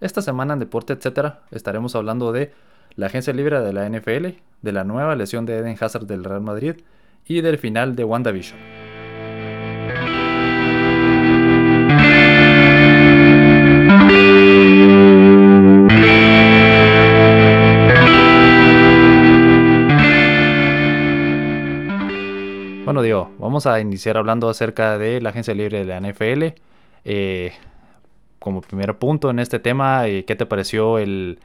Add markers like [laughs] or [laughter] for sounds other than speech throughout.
Esta semana en Deporte Etcétera estaremos hablando de la agencia libre de la NFL, de la nueva lesión de Eden Hazard del Real Madrid y del final de WandaVision. Bueno, Diego, vamos a iniciar hablando acerca de la agencia libre de la NFL. Eh, como primer punto en este tema, eh, ¿qué te pareció el,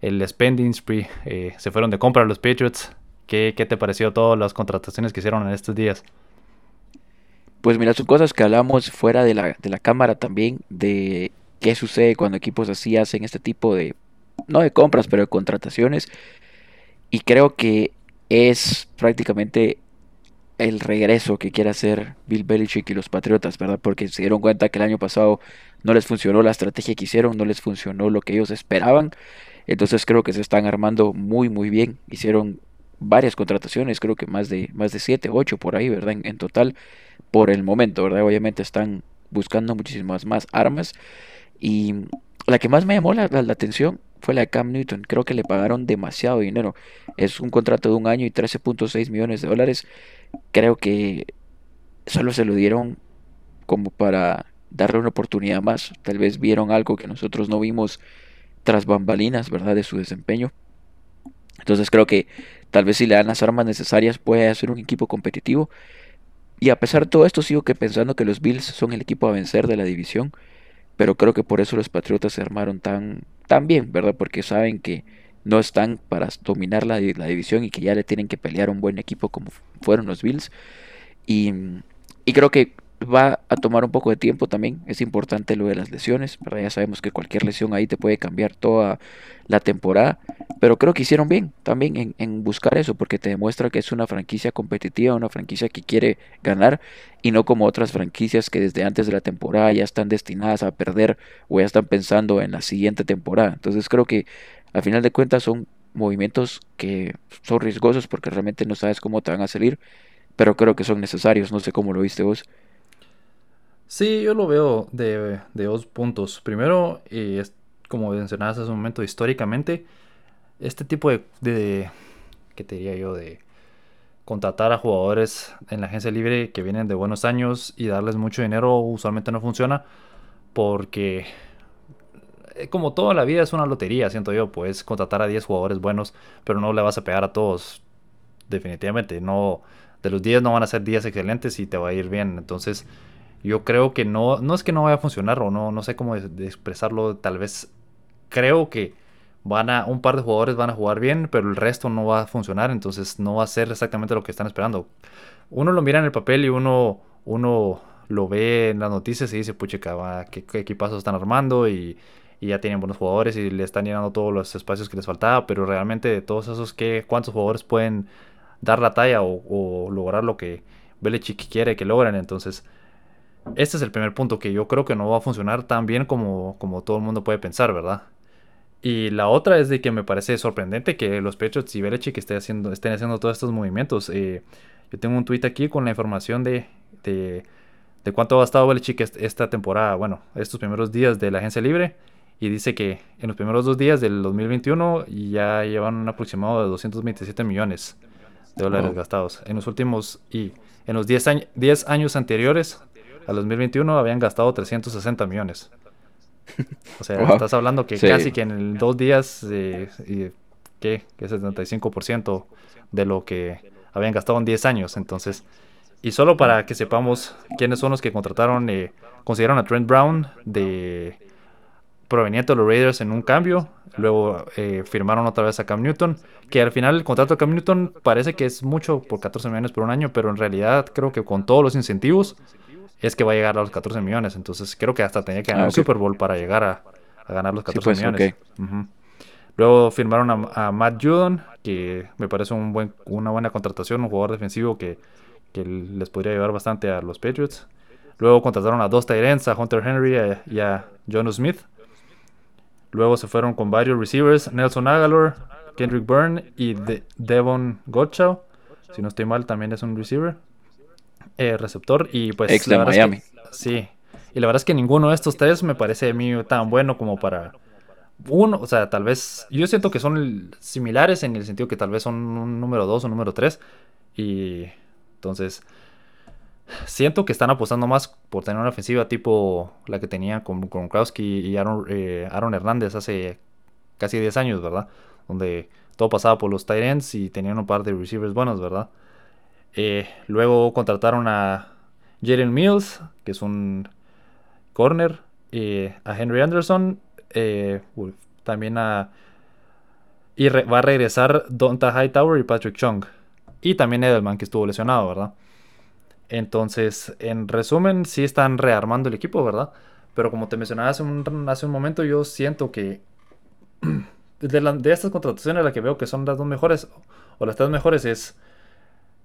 el spending spree? Eh, se fueron de compra los Patriots. ¿Qué, ¿Qué, te pareció todas las contrataciones que hicieron en estos días? Pues mira, son cosas que hablamos fuera de la, de la cámara también, de qué sucede cuando equipos así hacen este tipo de, no de compras, pero de contrataciones. Y creo que es prácticamente el regreso que quiere hacer Bill Belichick y los Patriotas, ¿verdad? Porque se dieron cuenta que el año pasado no les funcionó la estrategia que hicieron, no les funcionó lo que ellos esperaban. Entonces creo que se están armando muy muy bien. Hicieron varias contrataciones, creo que más de más de 7, 8 por ahí, ¿verdad? En, total por el momento, ¿verdad? Obviamente están buscando muchísimas más armas y la que más me llamó la, la, atención fue la de Cam Newton. Creo que le pagaron demasiado dinero. Es un contrato de un año y 13.6 millones de dólares. Creo que solo se lo dieron como para darle una oportunidad más. Tal vez vieron algo que nosotros no vimos tras bambalinas, ¿verdad? De su desempeño. Entonces creo que tal vez si le dan las armas necesarias puede hacer un equipo competitivo. Y a pesar de todo esto sigo que pensando que los Bills son el equipo a vencer de la división. Pero creo que por eso los Patriotas se armaron tan, tan bien, ¿verdad? Porque saben que no están para dominar la, la división y que ya le tienen que pelear un buen equipo como fueron los Bills. Y, y creo que va a tomar un poco de tiempo también. Es importante lo de las lesiones, ¿verdad? Ya sabemos que cualquier lesión ahí te puede cambiar toda la temporada. Pero creo que hicieron bien también en, en, buscar eso, porque te demuestra que es una franquicia competitiva, una franquicia que quiere ganar y no como otras franquicias que desde antes de la temporada ya están destinadas a perder o ya están pensando en la siguiente temporada. Entonces creo que al final de cuentas son movimientos que son riesgosos porque realmente no sabes cómo te van a salir, pero creo que son necesarios. No sé cómo lo viste vos. Sí, yo lo veo de, dos puntos. Primero, y es, como mencionabas hace un momento, históricamente, este tipo de, de, ¿qué te diría yo? De contratar a jugadores en la agencia libre que vienen de buenos años y darles mucho dinero usualmente no funciona porque eh, como toda la vida es una lotería, siento yo, puedes contratar a 10 jugadores buenos, pero no le vas a pegar a todos. Definitivamente, no de los 10 no van a ser 10 excelentes y te va a ir bien. Entonces, yo creo que no, no es que no vaya a funcionar o no, no sé cómo expresarlo, tal vez creo que van a, un par de jugadores van a jugar bien, pero el resto no va a funcionar, entonces no va a ser exactamente lo que están esperando. Uno lo mira en el papel y uno, uno lo ve en las noticias y dice, pucha, ¿qué, qué equipazos están armando? Y, y, ya tienen buenos jugadores y le están llenando todos los espacios que les faltaba, pero realmente de todos esos, ¿qué, ¿cuántos jugadores pueden dar la talla o, o lograr lo que Belichick quiere que logren? Entonces este es el primer punto que yo creo que no va a funcionar tan bien como, como todo el mundo puede pensar, ¿verdad? Y la otra es de que me parece sorprendente que los Patriots y Belichick estén haciendo, estén haciendo todos estos movimientos. Eh, yo tengo un tweet aquí con la información de, de, de cuánto ha gastado Belichick esta temporada, bueno, estos primeros días de la agencia libre. Y dice que en los primeros dos días del 2021 ya llevan un aproximado de 227 millones de dólares gastados. En los últimos y en los 10 años, 10 años anteriores al 2021 habían gastado 360 millones. O sea, estás hablando que casi que en dos días, eh, ¿qué? Que 75% de lo que habían gastado en 10 años. Entonces, y solo para que sepamos quiénes son los que contrataron, eh, consiguieron a Trent Brown de proveniente de los Raiders en un cambio. Luego eh, firmaron otra vez a Cam Newton, que al final el contrato de Cam Newton parece que es mucho por 14 millones por un año, pero en realidad creo que con todos los incentivos es que va a llegar a los 14 millones. Entonces creo que hasta tenía que ganar ah, un Super Bowl para llegar a, ganar los 14 pues, millones. Luego firmaron a, Matt Judon, que me parece un buen, una buena contratación, un jugador defensivo que, les podría llevar bastante a los Patriots. Luego contrataron a dos Tyrants, a Hunter Henry y a John Smith. Luego se fueron con varios receivers, Nelson Aguilar, Kendrick Byrne y Devon Gottschall. Si no estoy mal, también es un receiver. Eh, receptor y pues... Miami. sí. Y la verdad es que ninguno de estos tres me parece a mí tan bueno como para, uno, o sea, tal vez, yo siento que son similares en el sentido que tal vez son un número 2 o número 3. Y entonces, siento que están apostando más por tener una ofensiva tipo la que tenía con Gronkowski y Aaron, eh, Aaron Hernández hace casi 10 años, ¿verdad? Donde todo pasaba por los tight ends y tenían un par de receivers buenos, ¿verdad? Eh, luego contrataron a Jalen Mills, que es un corner, eh, a Henry Anderson, eh, también a... Y va a regresar Donta Hightower y Patrick Chung. Y también Edelman, que estuvo lesionado, ¿verdad? Entonces, en resumen, sí están rearmando el equipo, ¿verdad? Pero como te mencionaba hace un, hace un momento, yo siento que [clears throat] de, estas contrataciones la que veo que son las dos mejores, o las tres mejores, es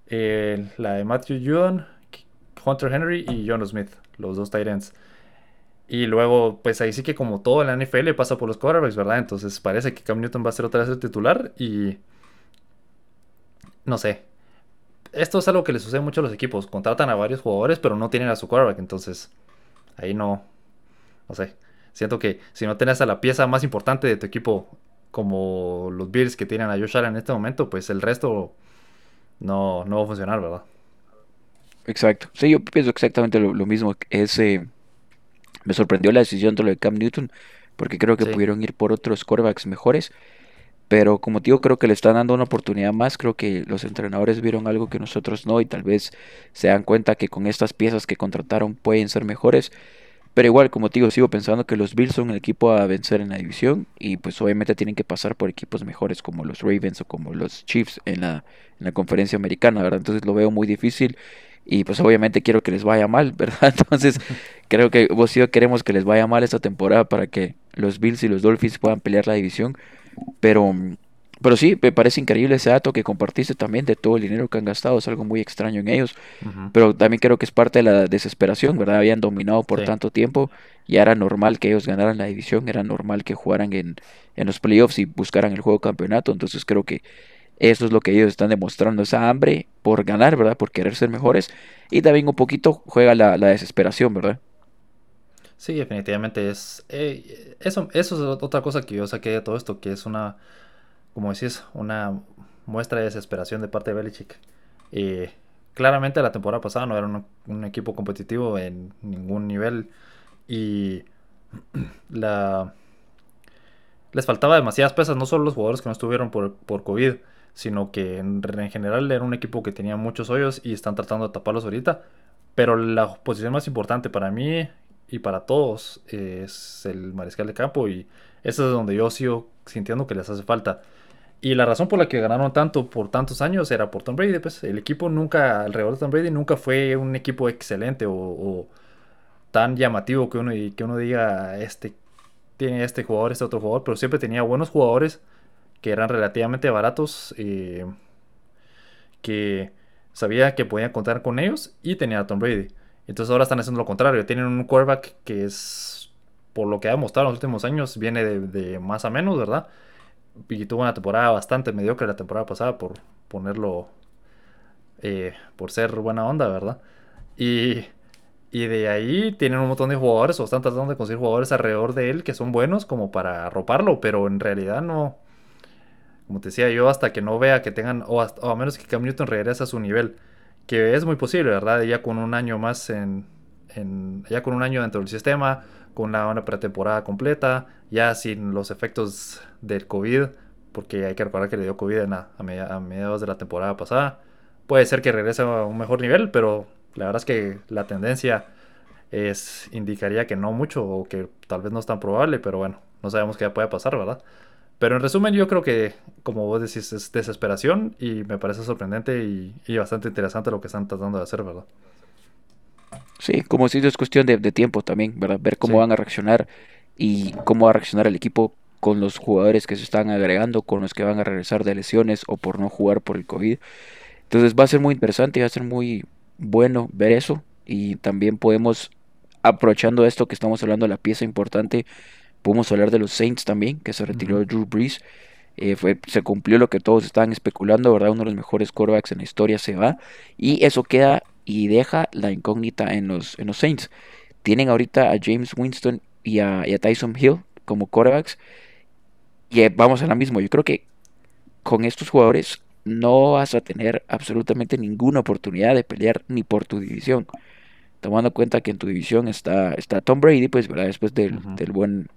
eh, la de Matthew Judon, Hunter Henry y John Smith, los dos Tyrants. Y luego, pues ahí sí que como todo en la NFL pasa por los quarterbacks, ¿verdad? Entonces parece que Cam Newton va a ser otra vez el titular y... No sé. Esto es algo que les sucede mucho a los equipos. Contratan a varios jugadores, pero no tienen a su quarterback. Entonces, ahí no... No sé. Siento que si no tienes a la pieza más importante de tu equipo, como los Bills que tienen a Josh Allen en este momento, pues el resto no, no va a funcionar, ¿verdad? Exacto. Sí, yo pienso exactamente lo, mismo. Ese me sorprendió la decisión de lo de Cam Newton, porque creo que pudieron ir por otros quarterbacks mejores. Pero como digo, creo que le están dando una oportunidad más. Creo que los entrenadores vieron algo que nosotros no y tal vez se dan cuenta que con estas piezas que contrataron pueden ser mejores. Pero igual, como te digo, sigo pensando que los Bills son el equipo a vencer en la división y pues obviamente tienen que pasar por equipos mejores como los Ravens o como los Chiefs en la, en la conferencia americana, ¿verdad? Entonces lo veo muy difícil y pues obviamente quiero que les vaya mal, [laughs] ¿verdad? Entonces [laughs] creo que vos y yo queremos que les vaya mal esta temporada para que los Bills y los Dolphins puedan pelear la división, pero, pero sí, me parece increíble ese dato que compartiste también de todo el dinero que han gastado, es algo muy extraño en ellos, pero también creo que es parte de la desesperación, ¿verdad? Habían dominado por tanto tiempo y era normal que ellos ganaran la división, era normal que jugaran en, en los playoffs y buscaran el juego campeonato, entonces creo que eso es lo que ellos están demostrando, esa hambre por ganar, ¿verdad? Por querer ser mejores. Y también un poquito juega la, desesperación, ¿verdad? Sí, definitivamente es... Eh, eso, eso es otra cosa que yo saqué de todo esto, que es una, como decís, una muestra de desesperación de parte de Belichick. Y claramente la temporada pasada no era un, equipo competitivo en ningún nivel. Y [clears throat] la... Les faltaba demasiadas pesas, no solo los jugadores que no estuvieron por, por COVID, sino que en, general era un equipo que tenía muchos hoyos y están tratando de taparlos ahorita. Pero la posición más importante para mí y para todos es el mariscal de campo y eso es donde yo sigo sintiendo que les hace falta. Y la razón por la que ganaron tanto por tantos años era por Tom Brady. Pues el equipo nunca, alrededor de Tom Brady, nunca fue un equipo excelente o, tan llamativo que uno, que uno diga, este tiene este jugador, este otro jugador, pero siempre tenía buenos jugadores que eran relativamente baratos, eh, que sabía que podían contar con ellos y tenía a Tom Brady. Entonces ahora están haciendo lo contrario, tienen un quarterback que es, por lo que ha demostrado en los últimos años, viene de, más a menos, ¿verdad? Y tuvo una temporada bastante mediocre la temporada pasada, por ponerlo, eh, por ser buena onda, ¿verdad? Y, y de ahí tienen un montón de jugadores o están tratando de conseguir jugadores alrededor de él que son buenos como para arroparlo, pero en realidad no, como te decía yo, hasta que no vea que tengan, o, a menos que Cam Newton regrese a su nivel, que es muy posible, ¿verdad? Ya con un año más en, ya con un año dentro del sistema, con una, una, pretemporada completa, ya sin los efectos del COVID, porque hay que recordar que le dio COVID a, a, mediados de la temporada pasada. Puede ser que regrese a un mejor nivel, pero la verdad es que la tendencia es indicaría que no mucho o que tal vez no es tan probable, pero bueno, no sabemos qué puede pasar, ¿verdad? Pero en resumen, yo creo que, como vos decís, es desesperación y me parece sorprendente y, bastante interesante lo que están tratando de hacer, ¿verdad? Sí, como si es cuestión de, tiempo también, ¿verdad? Ver cómo van a reaccionar y cómo va a reaccionar el equipo con los jugadores que se están agregando, con los que van a regresar de lesiones o por no jugar por el COVID. Entonces va a ser muy interesante, va a ser muy bueno ver eso y también podemos, aprovechando esto que estamos hablando, la pieza importante Podemos hablar de los Saints también, que se retiró Drew Brees. Eh, fue, se cumplió lo que todos estaban especulando, ¿verdad? Uno de los mejores quarterbacks en la historia se va. Y eso queda y deja la incógnita en los, en los Saints. Tienen ahorita a James Winston y a, Tyson Hill como quarterbacks. y vamos a la misma. Yo creo que con estos jugadores no vas a tener absolutamente ninguna oportunidad de pelear ni por tu división. Tomando en cuenta que en tu división está, está Tom Brady, pues, ¿verdad? Después del, del buen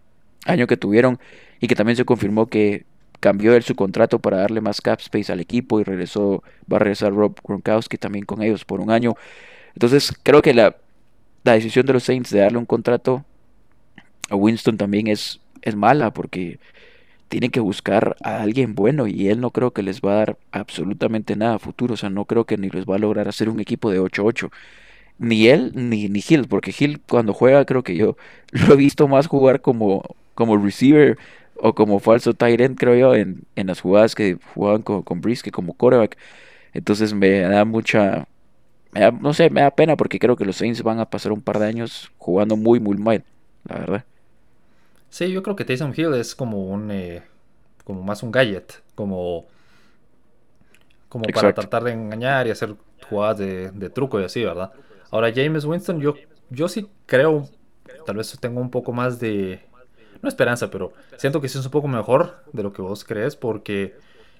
año que tuvieron y que también se confirmó que cambió él su contrato para darle más cap space al equipo y regresó, va a regresar Rob Gronkowski también con ellos por un año. Entonces creo que la, la decisión de los Saints de darle un contrato a Winston también es, es mala porque tienen que buscar a alguien bueno y él no creo que les va a dar absolutamente nada a futuro. O sea, no creo que ni les va a lograr hacer un equipo de 8-8. Ni él ni, ni Hill, porque Hill cuando juega creo que yo [laughs] lo he visto más jugar como, como receiver o como falso tight end, creo yo, en, en las jugadas que jugaban con, con que como quarterback. Entonces me da mucha, no sé, me da pena porque creo que los Saints van a pasar un par de años jugando muy, muy mal, la verdad. Sí, yo creo que Taysom Hill es como un, eh, como más un gadget, como, como para tratar de engañar y hacer jugadas de, de, truco y así, ¿verdad? Ahora James Winston, yo, yo sí creo, tal vez tengo un poco más de, no esperanza, pero siento que sí es un poco mejor de lo que vos crees porque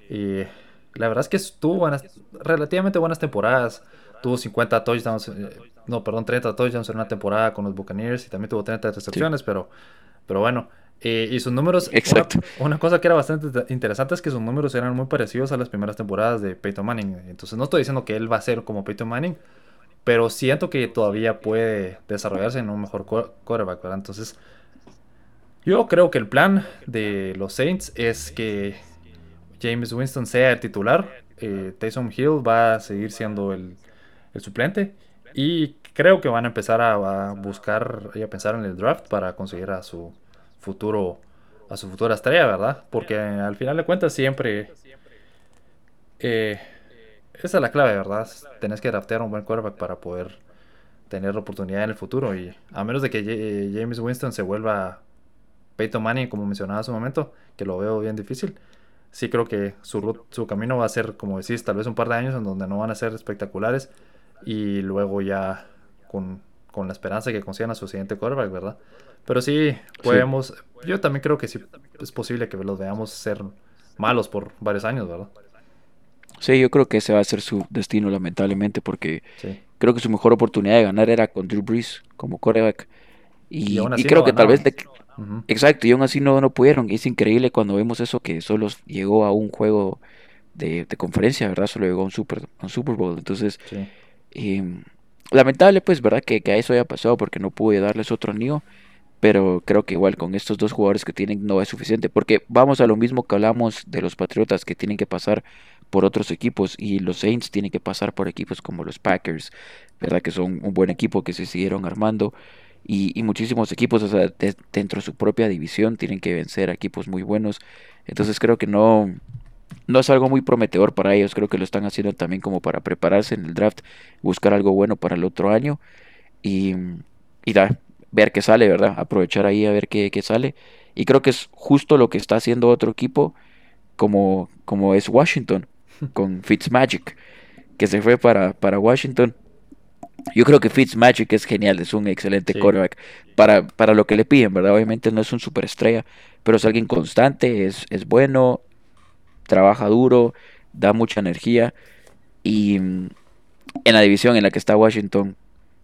eh, la verdad es que tuvo relativamente buenas temporadas. Tuvo 50 touchdowns, eh, no, perdón, 30 touchdowns en una temporada con los Buccaneers y también tuvo 30 recepciones, pero, pero bueno. Eh, y sus números, Exacto. Una, cosa que era bastante interesante es que sus números eran muy parecidos a las primeras temporadas de Peyton Manning. Entonces no estoy diciendo que él va a ser como Peyton Manning, pero siento que todavía puede desarrollarse en un mejor quarterback, ¿verdad? Entonces, yo creo que el plan de los Saints es que James Winston sea el titular. Eh, Taysom Hill va a seguir siendo el, suplente. Y creo que van a empezar a, buscar y a pensar en el draft para conseguir a su futuro a su futura estrella, ¿verdad? Porque al final de cuentas siempre eh, esa es la clave, ¿verdad? Tenés que draftear un buen quarterback para poder tener la oportunidad en el futuro y a menos de que James Winston se vuelva Peyton Manning, como mencionaba hace un momento, que lo veo bien difícil sí creo que su, su camino va a ser, como decís, tal vez un par de años en donde no van a ser espectaculares y luego ya con, la esperanza de que consigan a su siguiente quarterback, ¿verdad? Pero sí, podemos, yo también creo que sí es posible que los veamos ser malos por varios años, ¿verdad? Sí, yo creo que ese va a ser su destino, lamentablemente, porque creo que su mejor oportunidad de ganar era con Drew Brees como quarterback. Y, creo que tal vez Exacto, y aún así no, no pudieron. es increíble cuando vemos eso que solo llegó a un juego de, conferencia, ¿verdad? Solo llegó a un Super, un Super Bowl. Entonces, em, lamentable pues, ¿verdad? Que, que, a eso haya pasado porque no pude darles otro anillo. Pero creo que igual con estos dos jugadores que tienen no es suficiente. Porque vamos a lo mismo que hablamos de los Patriotas que tienen que pasar por otros equipos. Y los Saints tienen que pasar por equipos como los Packers, ¿verdad? Que son un buen equipo que se siguieron armando y, muchísimos equipos, o sea, dentro de su propia división tienen que vencer a equipos muy buenos. Entonces creo que no, no es algo muy prometedor para ellos, creo que lo están haciendo también como para prepararse en el draft, buscar algo bueno para el otro año y, y ver qué sale, ¿verdad? Aprovechar ahí a ver qué, qué, sale. Y creo que es justo lo que está haciendo otro equipo como, como es Washington, [laughs] con Fitzmagic, que se fue para, para Washington yo creo que Fitzmagic es genial, es un excelente quarterback para, para lo que le piden, ¿verdad? Obviamente no es un superestrella, pero es alguien constante, es, es bueno, trabaja duro, da mucha energía y mm, en la división en la que está Washington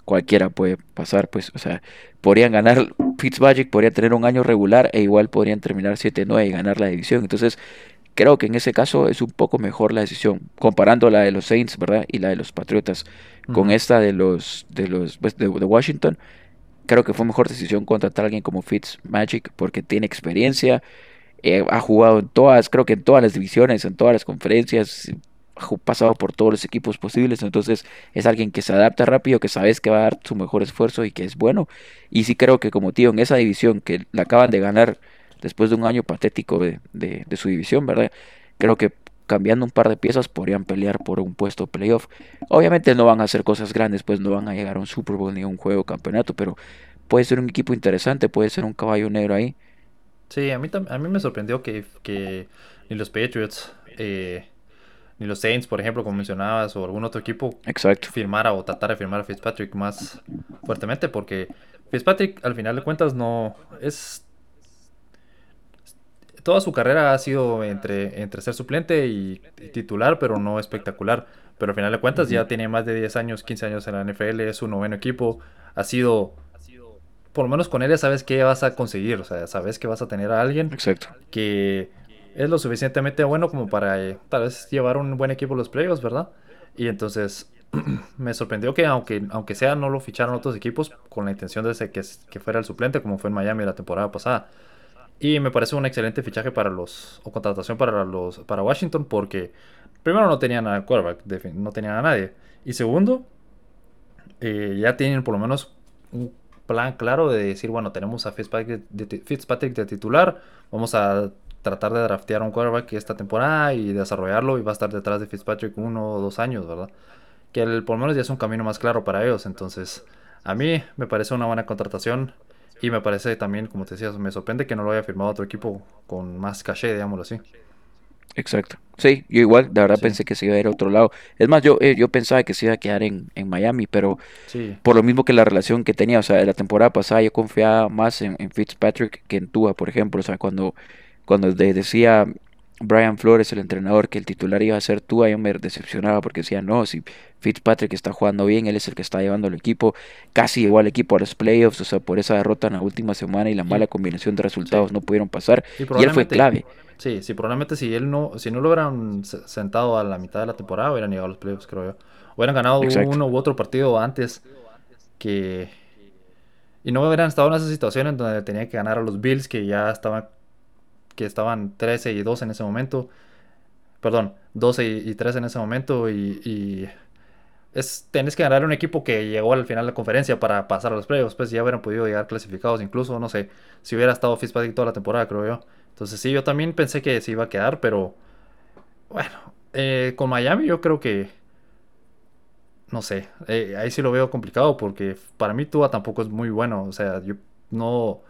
cualquiera puede pasar, pues, o sea, podrían ganar Fitzmagic, podría tener un año regular e igual podrían terminar 7-9 y ganar la división. Entonces, creo que en ese caso es un poco mejor la decisión, comparando la de los Saints, ¿verdad? Y la de los Patriotas con esta de los de los pues, de, Washington. Creo que fue mejor decisión contratar a alguien como Fitzmagic porque tiene experiencia, eh, ha jugado en todas, creo que en todas las divisiones, en todas las conferencias, ha pasado por todos los equipos posibles, entonces es alguien que se adapta rápido, que sabes que va a dar su mejor esfuerzo y que es bueno. Y sí creo que como tío en esa división que la acaban de ganar después de un año patético de, de, su división, ¿verdad? Creo que cambiando un par de piezas podrían pelear por un puesto playoff. Obviamente no van a hacer cosas grandes, pues no van a llegar a un Super Bowl ni a un juego campeonato, pero puede ser un equipo interesante, puede ser un caballo negro ahí. Sí, a mí, a mí me sorprendió que, que ni los Patriots, eh, ni los Saints, por ejemplo, como mencionabas, o algún otro equipo Exacto. firmara o tratara de firmar a Fitzpatrick más fuertemente, porque Fitzpatrick al final de cuentas no es toda su carrera ha sido entre, entre ser suplente y, titular, pero no espectacular. Pero al final de cuentas ya tiene más de 10 años, 15 años en la NFL, es su noveno equipo. Ha sido, por lo menos con él ya sabes qué vas a conseguir, o sea, sabes que vas a tener a alguien Exacto. que es lo suficientemente bueno como para eh, tal vez llevar un buen equipo a los playoffs, ¿verdad? Y entonces [clears throat] me sorprendió que aunque, aunque sea no lo ficharon otros equipos con la intención de que, que fuera el suplente como fue en Miami la temporada pasada. Y me parece un excelente fichaje para los o contratación para los para Washington porque primero no tenían a quarterback, no tenían a nadie y segundo eh, ya tienen por lo menos un plan claro de decir bueno tenemos a Fitzpatrick de, Fitzpatrick de titular, vamos a tratar de draftear un quarterback esta temporada y desarrollarlo y va a estar detrás de Fitzpatrick uno o dos años, ¿verdad? Que el, por lo menos ya es un camino más claro para ellos. Entonces, a mí me parece una buena contratación y me parece también, como te decías, me sorprende que no lo haya firmado otro equipo con más caché, digámoslo así. Exacto. Sí, yo igual, de verdad pensé que se iba a ir a otro lado. Es más, yo, eh, yo pensaba que se iba a quedar en, Miami, pero por lo mismo que la relación que tenía, o sea, la temporada pasada yo confiaba más en, en Fitzpatrick que en Tua, por ejemplo. O sea, cuando cuando decía Brian Flores, el entrenador, que el titular iba a ser tú, yo me decepcionaba porque decía, no, si Fitzpatrick está jugando bien, él es el que está llevando el equipo, casi llegó al equipo a los playoffs, o sea, por esa derrota en la última semana y la mala combinación de resultados no pudieron pasar, y, él fue clave. Sí, sí, probablemente si él no, si no lo hubieran sentado a la mitad de la temporada, hubieran llegado a los playoffs, creo yo. Hubieran ganado uno u otro partido antes que... Y no hubieran estado en esa situación en donde tenía que ganar a los Bills, que ya estaban que estaban 13 y 2 en ese momento. Perdón, 12 y, 3 en ese momento. Y, es, tenés que ganar un equipo que llegó al final de la conferencia para pasar a los playoffs. Pues ya hubieran podido llegar clasificados, incluso, no sé, si hubiera estado Fitzpatrick toda la temporada, creo yo. Entonces, sí, yo también pensé que se iba a quedar, pero bueno, eh, con Miami yo creo que. No sé, eh, ahí sí lo veo complicado porque para mí Tua tampoco es muy bueno. O sea, yo no.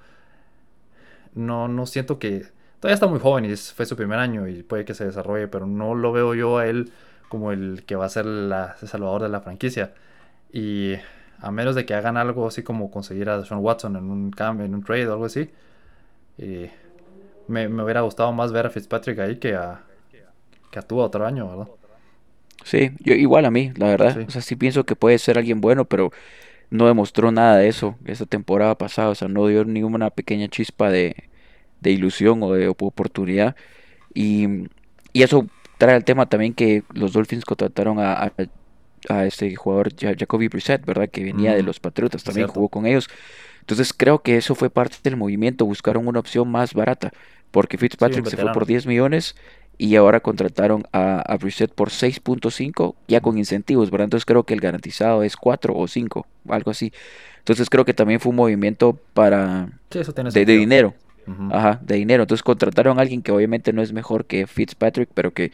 No, no siento que todavía está muy joven y fue su primer año y puede que se desarrolle, pero no lo veo yo a él como el que va a ser el salvador de la franquicia. Y a menos de que hagan algo así como conseguir a Sean Watson en un cambio, en un trade o algo así, eh, me, hubiera gustado más ver a Fitzpatrick ahí que a, que a Tua otro año, ¿verdad? Sí, yo igual a mí, la verdad. O sea, sí pienso que puede ser alguien bueno, pero no demostró nada de eso esa temporada pasada. O sea, no dio ninguna pequeña chispa de, de ilusión o de oportunidad. Y, eso trae el tema también que los Dolphins contrataron a, a, este jugador Jacoby Brissett, ¿verdad? Que venía de los Patriotas, también jugó con ellos. Entonces creo que eso fue parte del movimiento, buscaron una opción más barata, porque Fitzpatrick se fue por 10 millones y ahora contrataron a, a Brissett por 6.5, ya con incentivos, ¿verdad? Entonces creo que el garantizado es 4 o 5, algo así. Entonces creo que también fue un movimiento para de, dinero, Ajá, de dinero. Entonces contrataron a alguien que obviamente no es mejor que Fitzpatrick, pero que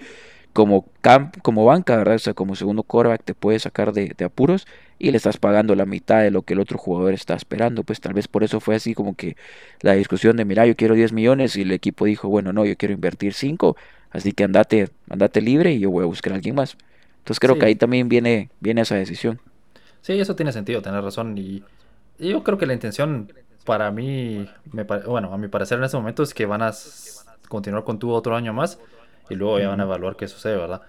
como camp, como banca, ¿verdad? O sea, como segundo quarterback te puede sacar de, apuros y le estás pagando la mitad de lo que el otro jugador está esperando. Pues tal vez por eso fue así como que la discusión de, mira, yo quiero 10 millones y el equipo dijo, bueno, no, yo quiero invertir 5, así que andate, andate libre y yo voy a buscar a alguien más. Entonces creo que ahí también viene, viene esa decisión. Sí, eso tiene sentido, tener razón. Y yo creo que la intención para mí, me bueno, a mi parecer en este momento es que van a continuar con tu otro año más y luego ya van a evaluar qué sucede, ¿verdad?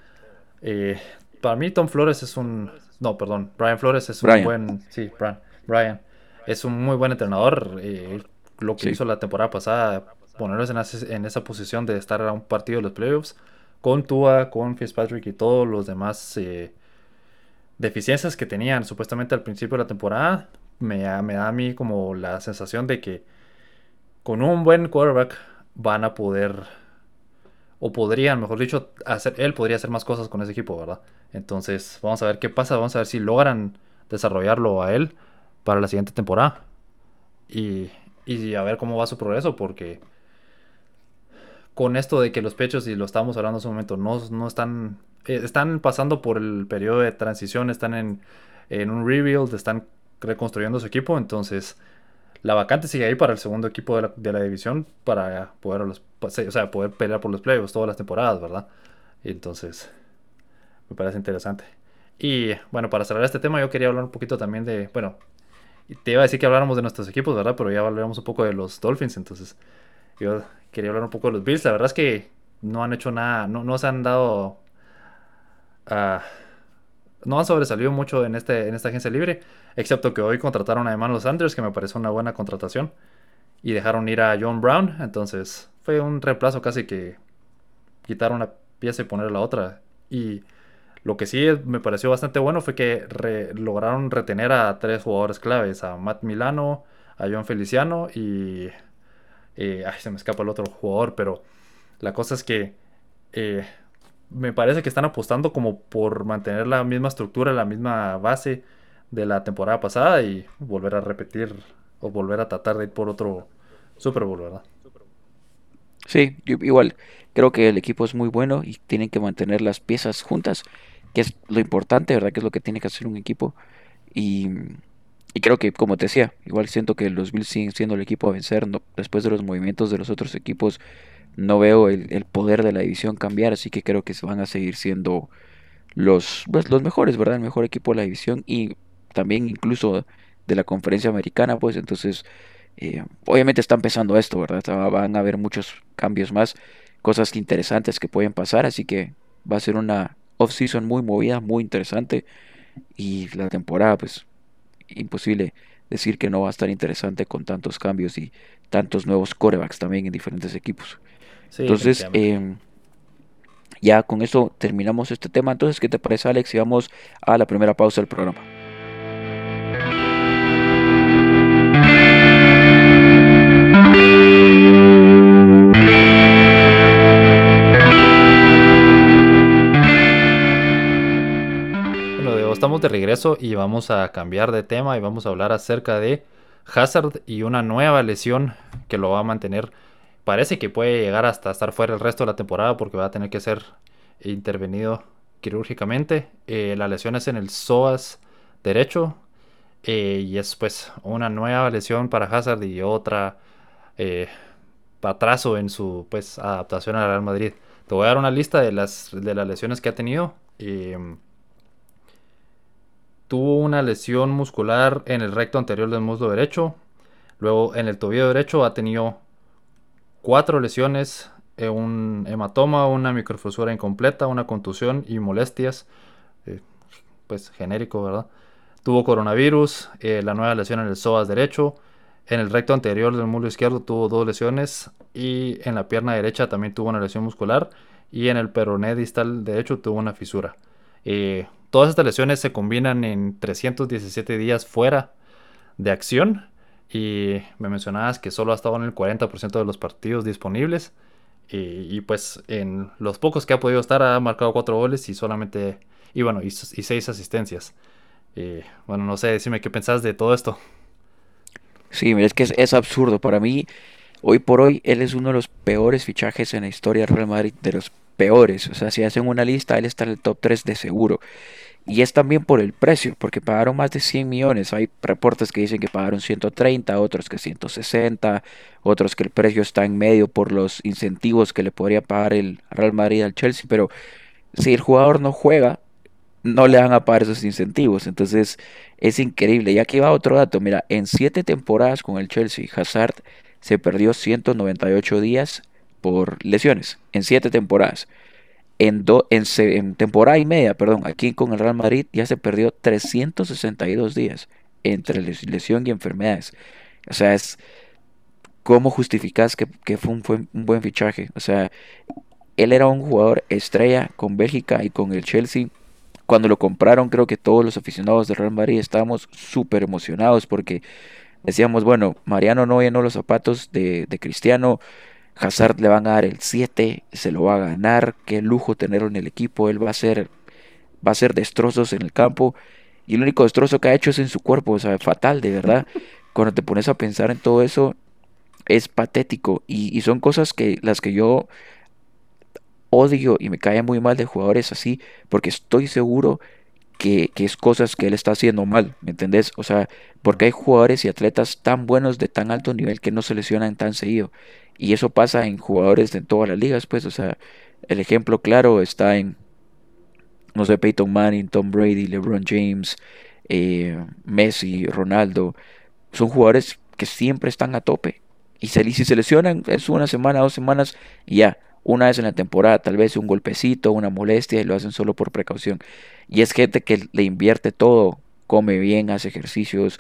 Eh, para mí Tom Flores es un, no, perdón, Brian Flores es un buen, sí, Brian, Brian, es un muy buen entrenador. Eh, lo que hizo la temporada pasada, ponerlos en, en, esa posición de estar a un partido de los playoffs con Tua, con Fitzpatrick y todos los demás eh, deficiencias que tenían supuestamente al principio de la temporada, me, da a mí como la sensación de que con un buen quarterback van a poder, o podrían, mejor dicho, hacer, él podría hacer más cosas con ese equipo, ¿verdad? Entonces, vamos a ver qué pasa, vamos a ver si logran desarrollarlo a él para la siguiente temporada. Y, y a ver cómo va su progreso, porque con esto de que los pechos, y lo estábamos hablando en su momento, no, no están, eh, están pasando por el periodo de transición, están en, en un rebuild, están reconstruyendo su equipo. Entonces, la vacante sigue ahí para el segundo equipo de la, división para poder, pues, o sea, poder pelear por los playoffs todas las temporadas, ¿verdad? entonces, me parece interesante. Y bueno, para cerrar este tema, yo quería hablar un poquito también de, bueno, te iba a decir que habláramos de nuestros equipos, ¿verdad? Pero ya hablaremos un poco de los Dolphins, entonces. yo quería hablar un poco de los Bills. La verdad es que no han hecho nada, no, no se han dado... Uh, no han sobresalido mucho en, este, en esta agencia libre, excepto que hoy contrataron a Emmanuel Sanders, que me parece una buena contratación, y dejaron ir a John Brown, entonces fue un reemplazo casi que quitar una pieza y poner la otra. Y lo que sí me pareció bastante bueno fue que lograron retener a tres jugadores claves, a Matt Milano, a John Feliciano y... Eh, ay, se me escapa el otro jugador, pero la cosa es que eh, me parece que están apostando como por mantener la misma estructura, la misma base de la temporada pasada y volver a repetir o volver a tratar de ir por otro Super Bowl, ¿verdad? Sí, igual creo que el equipo es muy bueno y tienen que mantener las piezas juntas, que es lo importante, ¿verdad? Que es lo que tiene que hacer un equipo. Y, creo que, como te decía, igual siento que los Bills siguen siendo el equipo a vencer después de los movimientos de los otros equipos no veo el, poder de la división cambiar, así que creo que van a seguir siendo los, pues, los mejores, ¿verdad? El mejor equipo de la división y también incluso de la conferencia americana, pues entonces eh, obviamente está empezando esto, ¿verdad? Van a haber muchos cambios más, cosas interesantes que pueden pasar, así que va a ser una off-season muy movida, muy interesante y la temporada pues imposible decir que no va a estar interesante con tantos cambios y tantos nuevos corebacks también en diferentes equipos. Entonces, em, ya con eso terminamos este tema. Entonces, ¿qué te parece, Alex? Y vamos a la primera pausa del programa. Bueno, estamos de regreso y vamos a cambiar de tema y vamos a hablar acerca de Hazard y una nueva lesión que lo va a mantener parece que puede llegar hasta estar fuera el resto de la temporada porque va a tener que ser intervenido quirúrgicamente. Eh, la lesión es en el psoas derecho eh, y es pues una nueva lesión para Hazard y otra eh, atraso en su pues adaptación al Real Madrid. Te voy a dar una lista de las, de las lesiones que ha tenido. Em, tuvo una lesión muscular en el recto anterior del muslo derecho. Luego en el tobillo derecho ha tenido cuatro lesiones, eh, un hematoma, una microfusura incompleta, una contusión y molestias. Eh, pues genérico, ¿verdad? Tuvo coronavirus, eh, la nueva lesión en el psoas derecho. En el recto anterior del muslo izquierdo tuvo dos lesiones y en la pierna derecha también tuvo una lesión muscular y en el peroné distal derecho tuvo una fisura. todas estas lesiones se combinan en 317 días fuera de acción y me mencionabas que solo ha estado en el 40% de los partidos disponibles. Y, pues en los pocos que ha podido estar ha marcado 4 goles y solamente, y bueno, y, 6 asistencias. bueno, no sé, decime qué pensás de todo esto. Sí, es que es, absurdo. Para mí, hoy por hoy, él es uno de los peores fichajes en la historia del Real Madrid, de los peores. O sea, si hacen una lista, él está en el top 3 de seguro. Y es también por el precio, porque pagaron más de 100 millones. Hay reportes que dicen que pagaron 130, otros que 160, otros que el precio está en medio por los incentivos que le podría pagar el Real Madrid al Chelsea. Pero si el jugador no juega, no le van a pagar esos incentivos. Entonces es increíble. Y aquí va otro dato. Mira, en 7 temporadas con el Chelsea, Hazard se perdió 198 días por lesiones. En 7 temporadas en, en, temporada y media, perdón, aquí con el Real Madrid ya se perdió 362 días entre lesión y enfermedades. O sea, es cómo justificas que, fue, un, fue, un, buen fichaje. O sea, él era un jugador estrella con Bélgica y con el Chelsea. Cuando lo compraron, creo que todos los aficionados del Real Madrid estábamos súper emocionados porque decíamos, bueno, Mariano no llenó los zapatos de, de Cristiano Hazard le van a dar el 7, se lo va a ganar, qué lujo tenerlo en el equipo, él va a ser va a ser destrozos en el campo. Y el único destrozo que ha hecho es en su cuerpo, o sea, fatal, de verdad. [laughs] Cuando te pones a pensar en todo eso es patético. Y, son cosas que las que yo odio y me cae muy mal de jugadores así, porque estoy seguro que, que, es cosas que él está haciendo mal, ¿me entendés? O sea, porque hay jugadores y atletas tan buenos de tan alto nivel que no se lesionan tan seguido. Y eso pasa en jugadores de todas las ligas, pues, o sea, el ejemplo claro está en, no sé, Peyton Manning, Tom Brady, LeBron James, eh, Messi, Ronaldo. Son jugadores que siempre están a tope. Y si se lesionan, es una semana, dos semanas y ya. Una vez en la temporada, tal vez un golpecito, una molestia y lo hacen solo por precaución. Y es gente que le invierte todo, come bien, hace ejercicios,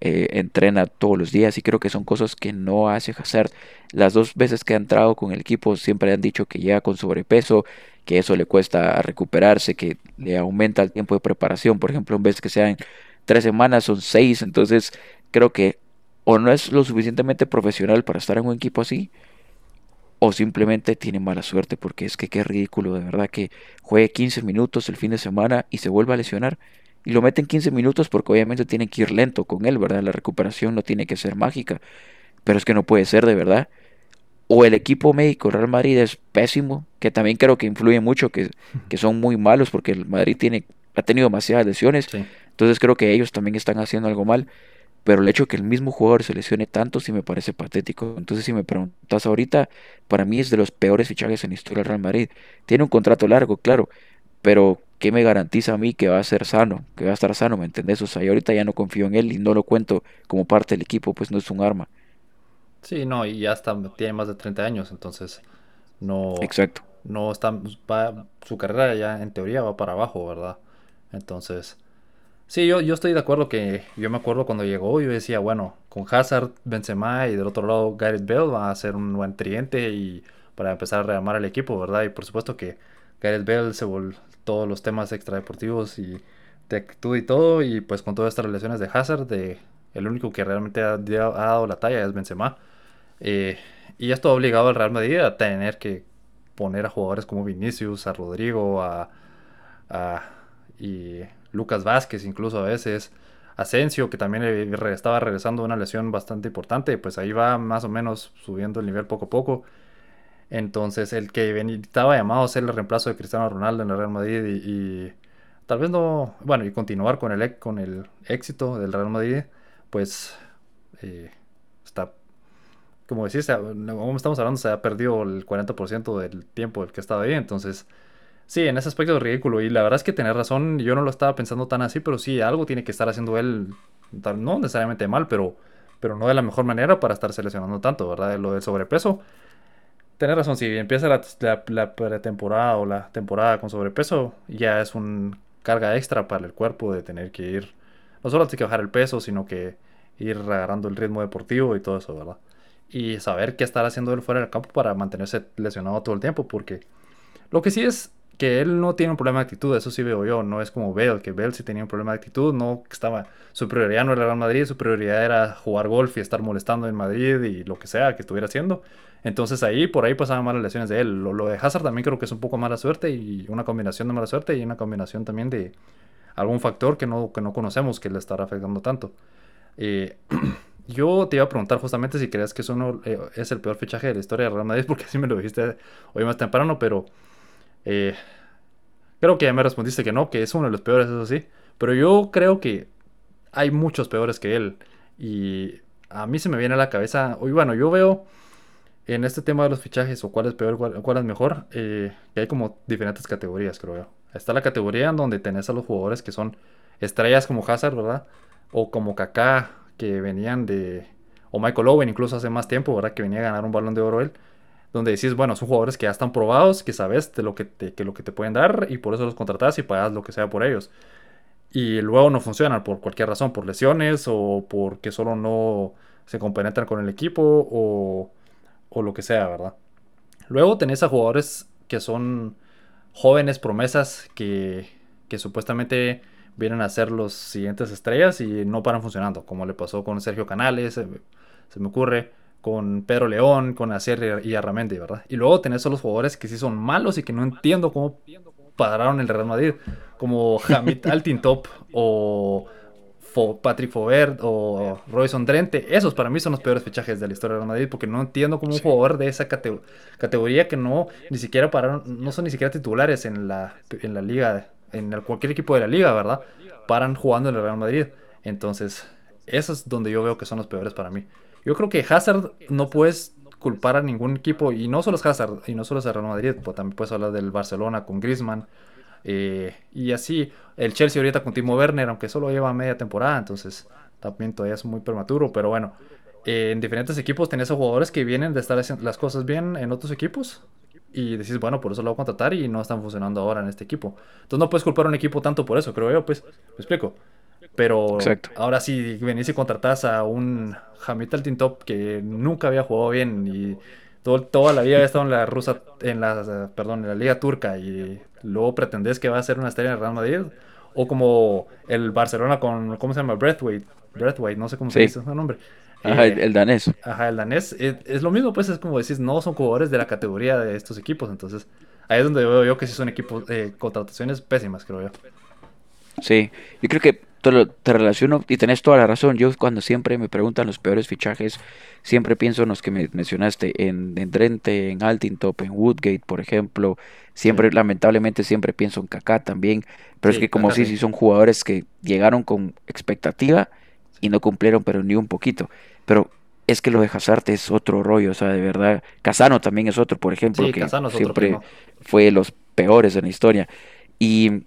eh, entrena todos los días y creo que son cosas que no hace Hazard. Las dos veces que ha entrado con el equipo siempre han dicho que llega con sobrepeso, que eso le cuesta recuperarse, que le aumenta el tiempo de preparación. Por ejemplo, en vez que sean tres semanas, son seis. Entonces creo que o no es lo suficientemente profesional para estar en un equipo así, o simplemente tiene mala suerte, porque es que qué ridículo, de verdad, que juegue 15 minutos el fin de semana y se vuelva a lesionar. Y lo meten 15 minutos porque obviamente tiene que ir lento con él, ¿verdad? La recuperación no tiene que ser mágica. Pero es que no puede ser, de verdad. O el equipo médico Real Madrid es pésimo, que también creo que influye mucho, que, que son muy malos porque el Madrid tiene, ha tenido demasiadas lesiones. Entonces creo que ellos también están haciendo algo mal. Pero el hecho de que el mismo jugador se lesione tanto sí me parece patético. Entonces, si me preguntas ahorita, para mí es de los peores fichajes en la historia del Real Madrid. Tiene un contrato largo, claro, pero ¿qué me garantiza a mí que va a ser sano? Que va a estar sano, ¿me entendés? O sea, yo ahorita ya no confío en él y no lo cuento como parte del equipo, pues no es un arma. Sí, no, y ya está, tiene más de 30 años, entonces no. Exacto. No está, va, su carrera ya en teoría va para abajo, ¿verdad? Entonces, Sí, yo, yo estoy de acuerdo que yo me acuerdo cuando llegó, yo decía, bueno, con Hazard, Benzema y del otro lado Gareth Bale va a ser un buen triente y para empezar a rearmar el equipo, ¿verdad? Y por supuesto que Gareth Bale se volvió todos los temas extradeportivos y de actitud y todo, y pues con todas estas relaciones de Hazard, el único que realmente ha, dado la talla es Benzema. Eh, y esto ha obligado al Real Madrid a tener que poner a jugadores como Vinicius, a Rodrigo, a, a y Lucas Vázquez incluso a veces, Asensio que también estaba regresando una lesión bastante importante, pues ahí va más o menos subiendo el nivel poco a poco. Entonces el que estaba llamado a ser el reemplazo de Cristiano Ronaldo en el Real Madrid y, tal vez no, bueno, y continuar con el, con el éxito del Real Madrid, pues eh, está, como decís, como estamos hablando, se ha perdido el 40% del tiempo el que estaba ahí, entonces Sí, en ese aspecto es ridículo. Y la verdad es que tenés razón, yo no lo estaba pensando tan así, pero sí, algo tiene que estar haciendo él, no necesariamente mal, pero, pero no de la mejor manera para estar seleccionando tanto, ¿verdad? Lo del sobrepeso. Tenés razón, si empieza la, pretemporada o la temporada con sobrepeso, ya es una carga extra para el cuerpo de tener que ir, no solo tiene que bajar el peso, sino que ir agarrando el ritmo deportivo y todo eso, ¿verdad? Y saber qué estar haciendo él fuera del campo para mantenerse lesionado todo el tiempo, porque lo que sí es que él no tiene un problema de actitud, eso sí veo yo, no es como Bale, que Bale sí tenía un problema de actitud, no estaba, su prioridad no era Real Madrid, su prioridad era jugar golf y estar molestando en Madrid y lo que sea que estuviera haciendo. Entonces ahí, por ahí pasaban malas lesiones de él. Lo, de Hazard también creo que es un poco mala suerte y una combinación de mala suerte y una combinación también de algún factor que no, que no conocemos que le estará afectando tanto. Eh, [clears throat] yo te iba a preguntar justamente si crees que eso no, eh, es el peor fichaje de la historia de Real Madrid, [laughs] porque así me lo dijiste hoy más temprano, pero... Eh, creo que ya me respondiste que no, que es uno de los peores, eso sí. Pero yo creo que hay muchos peores que él. Y a mí se me viene a la cabeza. Hoy, bueno, yo veo en este tema de los fichajes o cuál es peor, cuál, es mejor, eh, que hay como diferentes categorías, creo yo. Está la categoría en donde tenés a los jugadores que son estrellas como Hazard, ¿verdad? O como Kaká, que venían de. O Michael Owen, incluso hace más tiempo, ¿verdad? Que venía a ganar un balón de oro él donde decís, bueno, son jugadores que ya están probados, que sabes de lo que te, que lo que te pueden dar y por eso los contratas y pagas lo que sea por ellos. Y luego no funcionan por cualquier razón, por lesiones o porque solo no se compenetran con el equipo o, o lo que sea, ¿verdad? Luego tenés a jugadores que son jóvenes promesas que, que supuestamente vienen a ser los siguientes estrellas y no paran funcionando, como le pasó con Sergio Canales, se me ocurre con Pedro León, con Acer y Arramendi, ¿verdad? Y luego tenés a los jugadores que sí son malos y que no entiendo cómo pararon el Real Madrid, como Hamid [laughs] Altintop o Patrick Fauvert o Royson Drente. Esos para mí son los peores fichajes de la historia del Real Madrid porque no entiendo cómo un jugador de esa categoría que no ni siquiera pararon, no son ni siquiera titulares en la, en la liga, en cualquier equipo de la liga, ¿verdad? Paran jugando en el Real Madrid. Entonces, eso es donde yo veo que son los peores para mí. Yo creo que Hazard no puedes culpar a ningún equipo, y no solo es Hazard, y no solo es el Real Madrid, pues también puedes hablar del Barcelona con Griezmann, eh, y así, el Chelsea ahorita con Timo Werner, aunque solo lleva media temporada, entonces también todavía es muy prematuro, pero bueno, en diferentes equipos tenés a jugadores que vienen de estar haciendo las cosas bien en otros equipos y decís, bueno, por eso lo voy a contratar y no están funcionando ahora en este equipo. Entonces no puedes culpar a un equipo tanto por eso, creo yo, pues, me explico. Pero ahora sí venís y contratás a un Hamilton Top que nunca había jugado bien y todo, toda la vida había estado en la rusa, en la, perdón, en la liga turca y luego pretendés que va a ser una estrella en Real Madrid. O como el Barcelona con, ¿cómo se llama? Breathwaite. Breathwaite, no sé cómo se dice ese nombre. Ajá, el, eh, danés. Ajá, el danés. Es, lo mismo, pues es como decís, no son jugadores de la categoría de estos equipos. Entonces, ahí es donde veo yo que sí son equipos, eh, contrataciones pésimas, creo yo. Sí, yo creo que te, relaciono y tenés toda la razón. Yo cuando siempre me preguntan los peores fichajes, siempre pienso en los que me mencionaste, en, en Drenthe, en Altintop, en Woodgate, por ejemplo. Siempre, lamentablemente, siempre pienso en Kaká también. Pero es que como si sí, sí son jugadores que llegaron con expectativa y no cumplieron, pero ni un poquito. Pero es que lo de Hazard es otro rollo, o sea, de verdad. Casano también es otro, por ejemplo, que siempre fue los peores en la historia. Y,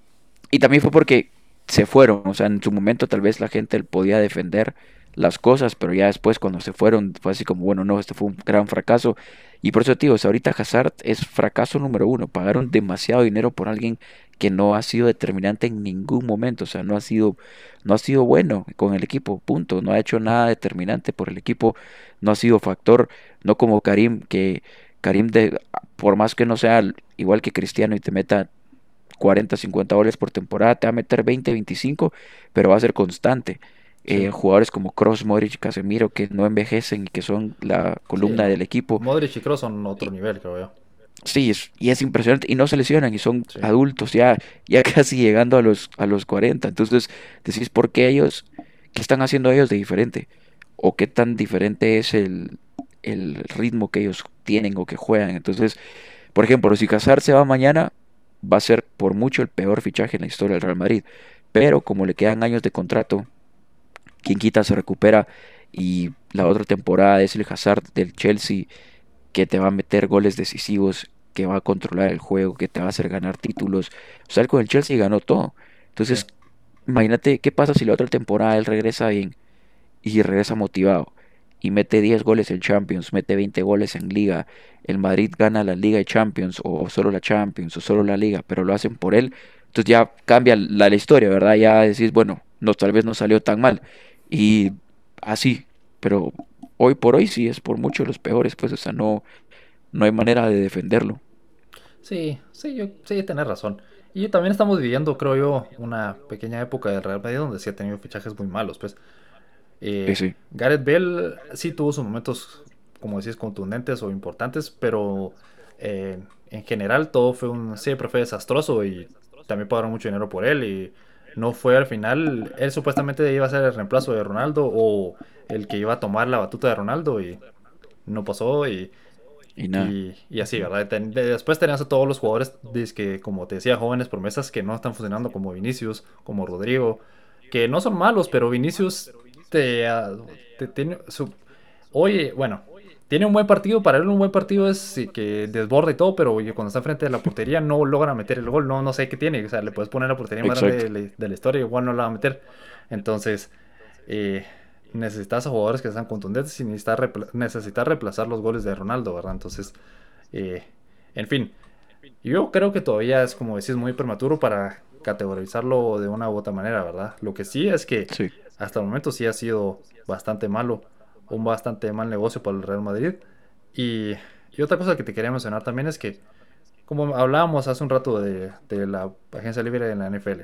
y también fue porque se fueron, o sea, en su momento tal vez la gente podía defender las cosas, pero ya después cuando se fueron fue así como, bueno, no, este fue un gran fracaso. Y por eso, tío, ahorita Hazard es fracaso número uno. Pagaron demasiado dinero por alguien que no ha sido determinante en ningún momento, o sea, no ha sido, no ha sido bueno con el equipo, punto. No ha hecho nada determinante por el equipo, no ha sido factor, no como Karim, que Karim, de, por más que no sea igual que Cristiano y te meta 40, 50 goles por temporada, te va a meter 20, 25, pero va a ser constante. Eh, jugadores como Cross, Modric y Casemiro que no envejecen y que son la columna del equipo. Modric y Cross son otro nivel, creo yo. Sí, y es impresionante. Y no se lesionan y son adultos ya, ya [laughs] casi llegando a los, a los 40. Entonces decís, ¿por qué ellos? ¿Qué están haciendo ellos de diferente? ¿O qué tan diferente es el, el ritmo que ellos tienen o que juegan? Entonces, por ejemplo, si Casar se va mañana, va a ser por mucho el peor fichaje en la historia del Real Madrid. Pero como le quedan años de contrato, quien quita se recupera y la otra temporada es el Hazard del Chelsea que te va a meter goles decisivos, que va a controlar el juego, que te va a hacer ganar títulos. O sea, con el Chelsea ganó todo. Entonces, imagínate qué pasa si la otra temporada él regresa bien y regresa motivado y mete 10 goles en Champions, mete 20 goles en Liga, el Madrid gana la Liga y Champions, o solo la Champions, o solo la Liga, pero lo hacen por él, entonces ya cambia la, historia, ¿verdad? Ya decís, bueno, no, tal vez no salió tan mal, y así, pero hoy por hoy sí es por mucho los peores, pues, o sea, no, no hay manera de defenderlo. Sí, sí, yo, sí, tenés razón. Y también estamos viviendo, creo yo, una pequeña época del Real Madrid donde sí ha tenido fichajes muy malos, pues. Eh, Gareth Bell sí tuvo sus momentos, como decís, contundentes o importantes, pero eh, en general todo fue un, siempre fue desastroso y también pagaron mucho dinero por él y no fue al final, él supuestamente iba a ser el reemplazo de Ronaldo o el que iba a tomar la batuta de Ronaldo y no pasó y, y, así, ¿verdad? después tenías a todos los jugadores, que, como te decía, jóvenes promesas que no están funcionando como Vinicius, como Rodrigo, que no son malos, pero Vinicius te, tiene su, oye, bueno, tiene un buen partido, para él un buen partido es que desborda y todo, pero cuando está frente a la portería no logra meter el gol, no, no sé qué tiene, o sea, le puedes poner la portería más grande de, la historia, igual no la va a meter. Entonces, eh, necesitas a jugadores que sean contundentes y necesitas, reemplazar los goles de Ronaldo, ¿verdad? Entonces, eh, en fin, yo creo que todavía es, como decís, muy prematuro para categorizarlo de una u otra manera, ¿verdad? Lo que sí es que hasta el momento sí ha sido bastante malo, un bastante mal negocio para el Real Madrid. Y, otra cosa que te quería mencionar también es que, como hablábamos hace un rato de, la agencia libre de la NFL,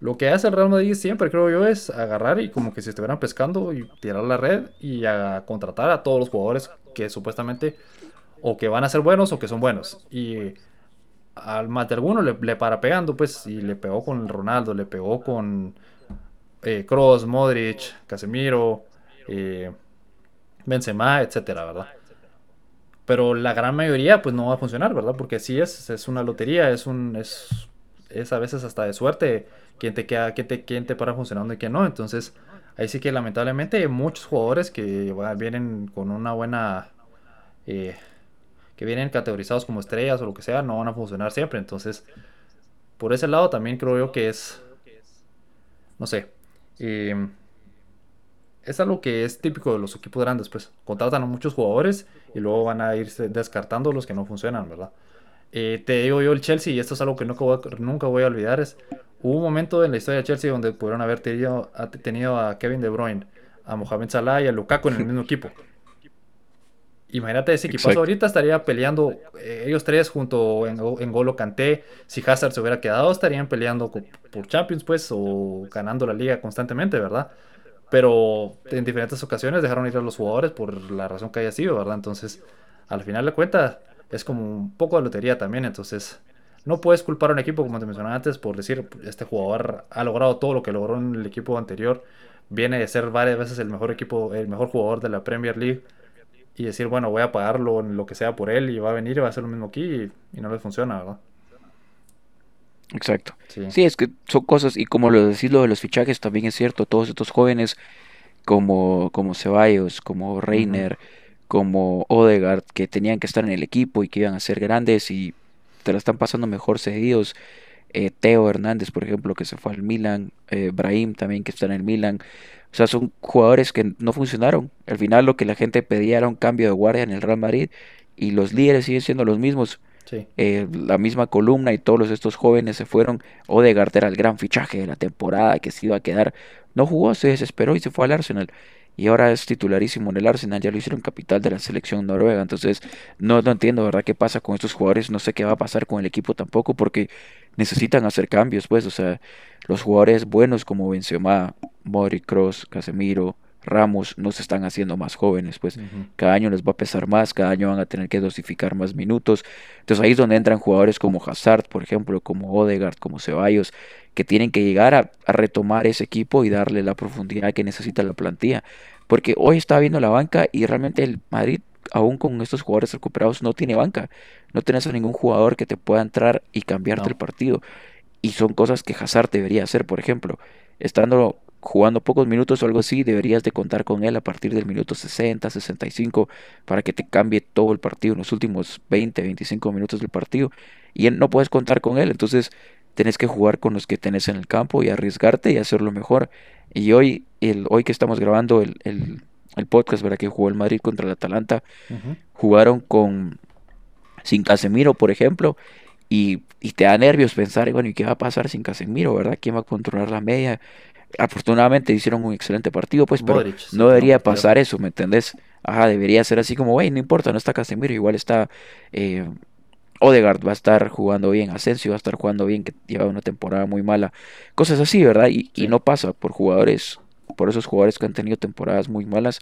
lo que hace el Real Madrid siempre, creo yo, es agarrar y como que si estuvieran pescando y tirar la red y a contratar a todos los jugadores que supuestamente o que van a ser buenos o que son buenos. Y al más de alguno le, le para pegando, pues, y le pegó con Ronaldo, le pegó con eh, Cross, Modric, Casemiro, eh, Benzema, etcétera, ¿verdad? Pero la gran mayoría, pues no va a funcionar, ¿verdad? Porque sí es, es una lotería, es un, es, es a veces hasta de suerte quién te queda, quién te, te para funcionando y quién no. Entonces, ahí sí que lamentablemente hay muchos jugadores que vienen con una buena, eh, que vienen categorizados como estrellas o lo que sea, no van a funcionar siempre. Entonces, por ese lado también creo yo que es, no sé, es es algo que es típico de los equipos grandes, pues contratan a muchos jugadores y luego van a irse descartando los que no funcionan, ¿verdad? Eh, te digo yo el Chelsea, y esto es algo que nunca voy, a, nunca voy a olvidar, es hubo un momento en la historia de Chelsea donde pudieron haber tenido, tenido a Kevin De Bruyne, a Mohamed Salah y a Lukaku en el mismo equipo. Imagínate ese equipazo ahorita estaría peleando eh, ellos tres junto en, en Golo Kanté. Si Hazard se hubiera quedado, estarían peleando por Champions, pues, o ganando la liga constantemente, ¿verdad? Pero en diferentes ocasiones dejaron ir a los jugadores por la razón que haya sido, ¿verdad? Entonces, al final de cuentas, es como un poco de lotería también. Entonces, no puedes culpar a un equipo, como te mencionaba antes, por decir, este jugador ha logrado todo lo que logró en el equipo anterior. Viene de ser varias veces el mejor equipo, el mejor jugador de la Premier League. Y decir, bueno, voy a pagarlo lo que sea por él y va a venir y va a hacer lo mismo aquí y, no le funciona, ¿verdad? Exacto. Sí. es que son cosas, y como lo decís, lo de los fichajes también es cierto, todos estos jóvenes como, como Ceballos, como Reiner, como Odegaard, que tenían que estar en el equipo y que iban a ser grandes y te la están pasando mejor cedidos. Eh, Teo Hernández, por ejemplo, que se fue al Milan, eh, Brahim también que está en el Milan. O sea, son jugadores que no funcionaron. Al final lo que la gente pedía era un cambio de guardia en el Real Madrid y los líderes siguen siendo los mismos. Eh, la misma columna y todos estos jóvenes se fueron. Odegaard era el gran fichaje de la temporada que se iba a quedar. No jugó, se desesperó y se fue al Arsenal. Y ahora es titularísimo en el Arsenal, ya lo hicieron capital de la selección noruega. Entonces, no, no entiendo, ¿verdad? ¿Qué pasa con estos jugadores? No sé qué va a pasar con el equipo tampoco, porque necesitan hacer cambios, pues. O sea, los jugadores buenos como Benzema, Mori, Cross, Casemiro, Ramos no se están haciendo más jóvenes, pues cada año les va a pesar más, cada año van a tener que dosificar más minutos. Entonces ahí es donde entran jugadores como Hazard, por ejemplo, como Odegaard, como Ceballos, que tienen que llegar a, retomar ese equipo y darle la profundidad que necesita la plantilla. Porque hoy está viendo la banca y realmente el Madrid, aún con estos jugadores recuperados, no tiene banca. No tienes a ningún jugador que te pueda entrar y cambiarte el partido. Y son cosas que Hazard debería hacer, por ejemplo. Estando jugando pocos minutos o algo así, deberías de contar con él a partir del minuto 60, 65 para que te cambie todo el partido en los últimos 20, 25 minutos del partido y él, no puedes contar con él, entonces tienes que jugar con los que tenés en el campo y arriesgarte y hacerlo mejor. Y hoy, el, hoy que estamos grabando el, el, el podcast, ¿verdad? Que jugó el Madrid contra el Atalanta, jugaron con sin Casemiro, por ejemplo, y, y, te da nervios pensar, bueno, ¿y qué va a pasar sin Casemiro, verdad? ¿Quién va a controlar la media? afortunadamente hicieron un excelente partido, pues, pero no debería pasar eso, ¿me entendés? Ajá, debería ser así como, wey, no importa, no está Casemiro, igual está eh, Odegaard, va a estar jugando bien, Asensio va a estar jugando bien, que lleva una temporada muy mala, cosas así, ¿verdad? Y, y no pasa por jugadores, por esos jugadores que han tenido temporadas muy malas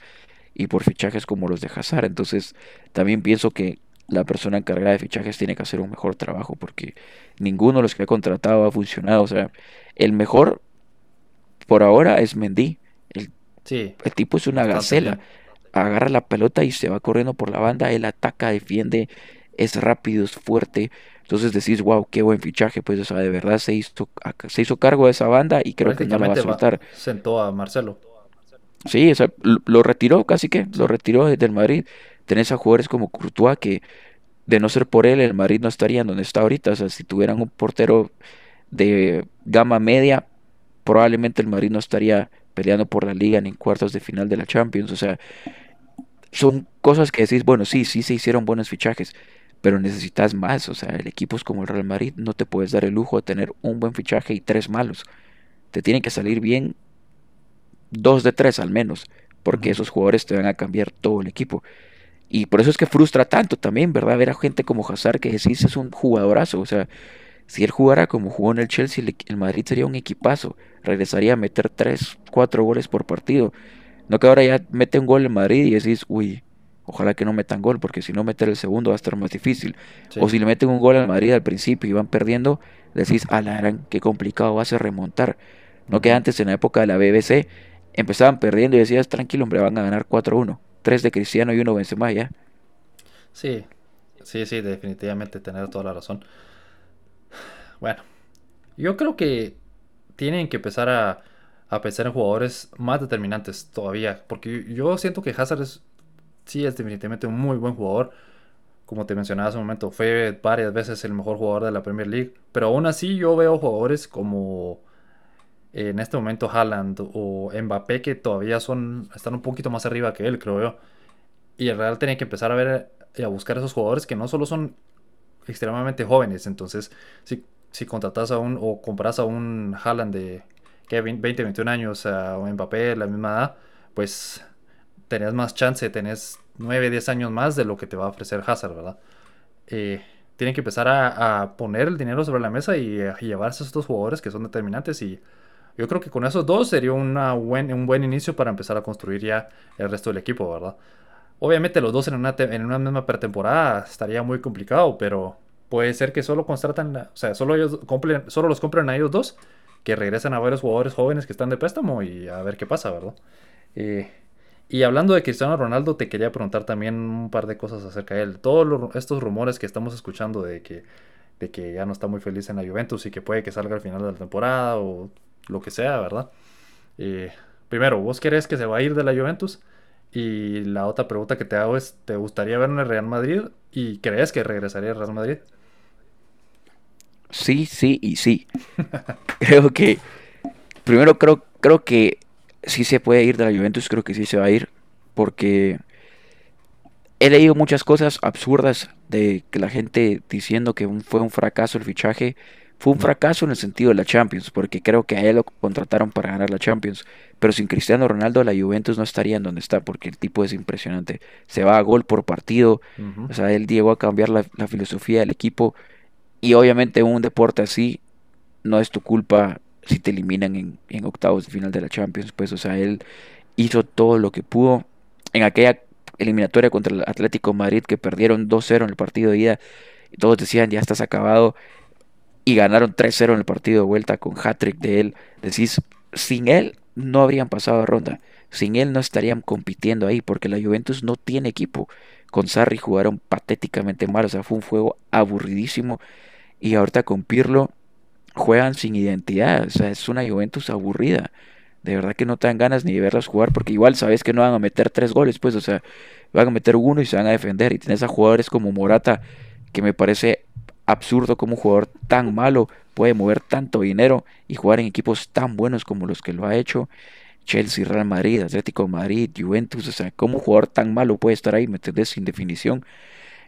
y por fichajes como los de Hazard, entonces también pienso que la persona encargada de fichajes tiene que hacer un mejor trabajo porque ninguno de los que ha contratado ha funcionado, o sea, el mejor por ahora es Mendy. El, el tipo es una gacela. Agarra la pelota y se va corriendo por la banda. Él ataca, defiende, es rápido, es fuerte. Entonces decís, wow, qué buen fichaje. Pues, o sea, de verdad se hizo, se hizo cargo de esa banda y creo que no la va a soltar. sentó a Marcelo. Sí, o sea, lo, retiró casi que, lo retiró desde el Madrid. Tenés a jugadores como Courtois que, de no ser por él, el Madrid no estaría donde está ahorita. O sea, si tuvieran un portero de gama media, probablemente el Madrid no estaría peleando por la liga ni en cuartos de final de la Champions. O sea, son cosas que decís, bueno, sí, sí se hicieron buenos fichajes, pero necesitas más. O sea, el equipo es como el Real Madrid, no te puedes dar el lujo de tener un buen fichaje y tres malos. Te tienen que salir bien dos de tres al menos, porque esos jugadores te van a cambiar todo el equipo. Y por eso es que frustra tanto también, ¿verdad? Ver a gente como Hazard que decís es un jugadorazo. O sea, si él jugara como jugó en el Chelsea, el Madrid sería un equipazo. Regresaría a meter 3, 4 goles por partido. No que ahora ya mete un gol en Madrid y decís, uy, ojalá que no metan gol, porque si no meter el segundo va a estar más difícil. O si le meten un gol al Madrid al principio y van perdiendo, decís, ala, qué complicado va a ser remontar. No que antes en la época de la BBC empezaban perdiendo y decías, tranquilo, hombre, van a ganar 4-1. 3 de Cristiano y uno Benzema ya. Sí, sí, sí, definitivamente tener toda la razón. Bueno, yo creo que tienen que empezar a, pensar en jugadores más determinantes todavía. Porque yo siento que Hazard sí es definitivamente un muy buen jugador. Como te mencionaba hace un momento, fue varias veces el mejor jugador de la Premier League. Pero aún así yo veo jugadores como en este momento Haaland o Mbappé, que todavía son, están un poquito más arriba que él, creo yo. Y el Real tiene que empezar a ver y a buscar esos jugadores que no solo son extremadamente jóvenes. Entonces, si, si contratas a un o compras a un Haaland de que 20, 21 años, a un Mbappé, la misma edad, pues tenés más chance, tenés 9, 10 años más de lo que te va a ofrecer Hazard, ¿verdad? Eh, tienen que empezar a, poner el dinero sobre la mesa y, a llevarse a estos jugadores que son determinantes y yo creo que con esos dos sería una buen, un buen inicio para empezar a construir ya el resto del equipo, ¿verdad? Obviamente los dos en una, en una misma pretemporada estaría muy complicado, pero puede ser que solo contratan, o sea, solo, ellos compren, solo los compren a ellos dos, que regresen a varios jugadores jóvenes que están de préstamo y a ver qué pasa, ¿verdad? Eh, y hablando de Cristiano Ronaldo, te quería preguntar también un par de cosas acerca de él. Todos estos rumores que estamos escuchando de que, de que ya no está muy feliz en la Juventus y que puede que salga al final de la temporada o lo que sea, ¿verdad? Eh, primero, ¿vos querés que se va a ir de la Juventus? Y la otra pregunta que te hago es, ¿te gustaría ver en el Real Madrid? ¿Y crees que regresaría al Real Madrid? Sí, sí y sí. [laughs] creo que, primero creo, creo que sí se puede ir de la Juventus, creo que sí se va a ir, porque he leído muchas cosas absurdas de que la gente diciendo que fue un fracaso el fichaje. Fue un fracaso en el sentido de la Champions, porque creo que a él lo contrataron para ganar la Champions. Pero sin Cristiano Ronaldo, la Juventus no estaría en donde está, porque el tipo es impresionante. Se va a gol por partido. O sea, él llegó a cambiar la, la filosofía del equipo. Y obviamente un deporte así no es tu culpa si te eliminan en, octavos de final de la Champions, pues, o sea, él hizo todo lo que pudo en aquella eliminatoria contra el Atlético Madrid que perdieron 2-0 en el partido de ida. Y todos decían, ya estás acabado. Y ganaron 3-0 en el partido de vuelta con hat-trick de él. Decís, sin él no habrían pasado a ronda. Sin él no estarían compitiendo ahí porque la Juventus no tiene equipo. Con Sarri jugaron patéticamente mal. O sea, fue un juego aburridísimo. Y ahorita con Pirlo juegan sin identidad. O sea, es una Juventus aburrida. De verdad que no te dan ganas ni de verlos jugar porque igual sabes que no van a meter tres goles, pues, o sea, van a meter uno y se van a defender. Y tienes a jugadores como Morata, que me parece absurdo como un jugador tan malo puede mover tanto dinero y jugar en equipos tan buenos como los que lo ha hecho. Chelsea, Real Madrid, Atlético Madrid, Juventus, o sea, como un jugador tan malo puede estar ahí, ¿me entendés? Sin definición.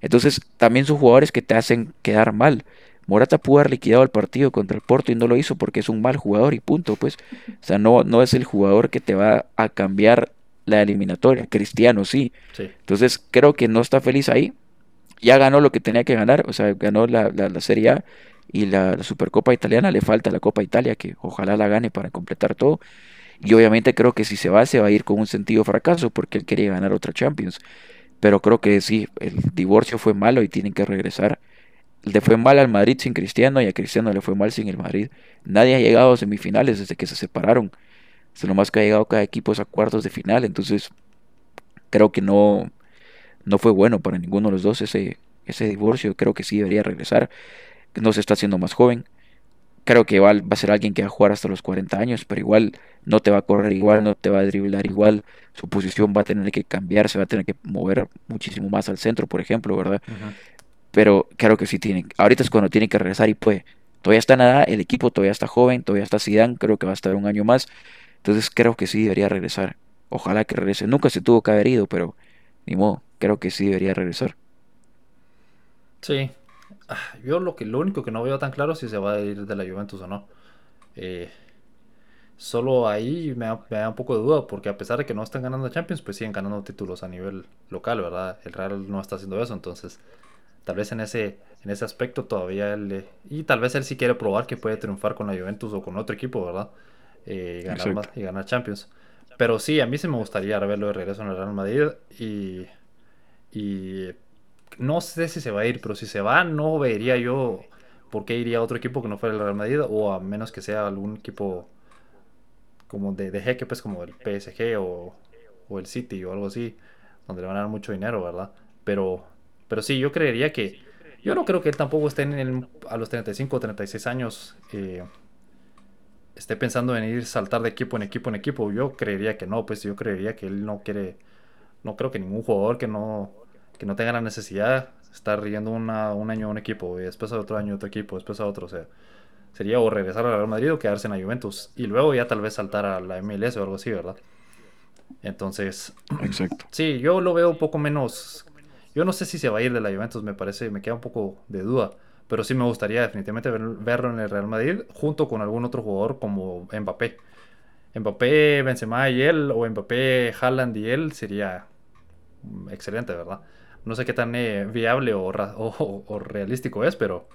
Entonces, también son jugadores que te hacen quedar mal. Morata pudo haber liquidado el partido contra el Porto y no lo hizo porque es un mal jugador y punto, pues. O sea, no, no es el jugador que te va a cambiar la eliminatoria. Cristiano sí. Entonces creo que no está feliz ahí. Ya ganó lo que tenía que ganar, o sea, ganó la, la, Serie A y la, Supercopa Italiana. Le falta la Copa Italia, que ojalá la gane para completar todo. Y obviamente creo que si se va, se va a ir con un sentido fracaso porque él quería ganar otra Champions. Pero creo que sí, el divorcio fue malo y tienen que regresar le fue mal al Madrid sin Cristiano y a Cristiano le fue mal sin el Madrid. Nadie ha llegado a semifinales desde que se separaron. Es lo más que ha llegado cada equipo a cuartos de final. Entonces, creo que no, no fue bueno para ninguno de los dos ese, ese divorcio. Creo que sí debería regresar. No se está haciendo más joven. Creo que igual va a ser alguien que va a jugar hasta los 40 años, pero igual no te va a correr igual, no te va a driblar igual. Su posición va a tener que cambiar, se va a tener que mover muchísimo más al centro, por ejemplo, ¿verdad? Pero claro que sí tienen. Ahorita es cuando tienen que regresar y puede. Todavía está nada, el equipo todavía está joven, todavía está Zidane, creo que va a estar un año más. Entonces creo que sí debería regresar. Ojalá que regrese. Nunca se tuvo que haber ido, pero ni modo, creo que sí debería regresar. Sí. Ah, yo lo que lo único que no veo tan claro es si se va a ir de la Juventus o no. Eh, solo ahí me da, me da, un poco de duda, porque a pesar de que no están ganando Champions, pues siguen ganando títulos a nivel local, ¿verdad? El Real no está haciendo eso, entonces Tal vez en ese, en ese aspecto todavía él... y tal vez él sí quiere probar que puede triunfar con la Juventus o con otro equipo, ¿verdad? Eh, y, ganar más, y ganar Champions. Pero sí, a mí sí me gustaría verlo de regreso en el Real Madrid y... Y no sé si se va a ir, pero si se va, no vería yo por qué iría a otro equipo que no fuera el Real Madrid, o a menos que sea algún equipo como de, de jeque, pues como el PSG o, o, el City o algo así, donde le van a dar mucho dinero, ¿verdad? Pero pero sí, yo creería que. Yo no creo que él tampoco esté en el, a los 35 o 36 años. Eh, esté pensando en ir saltar de equipo en equipo en equipo. Yo creería que no, pues yo creería que él no quiere. No creo que ningún jugador que no, que no tenga la necesidad estar yendo una, un año a un equipo y después a otro año a otro equipo, después a otro. O sea, sería o regresar al Real Madrid o quedarse en la Juventus. Y luego ya tal vez saltar a la MLS o algo así, ¿verdad? Entonces, Exacto. sí, yo lo veo un poco menos. Yo no sé si se va a ir de la Juventus, me parece, me queda un poco de duda. Pero sí me gustaría definitivamente verlo en el Real Madrid junto con algún otro jugador como Mbappé. Mbappé, Benzema y él, o Mbappé, Haaland y él, sería excelente, ¿verdad? No sé qué tan eh, viable o, o, realístico es, pero,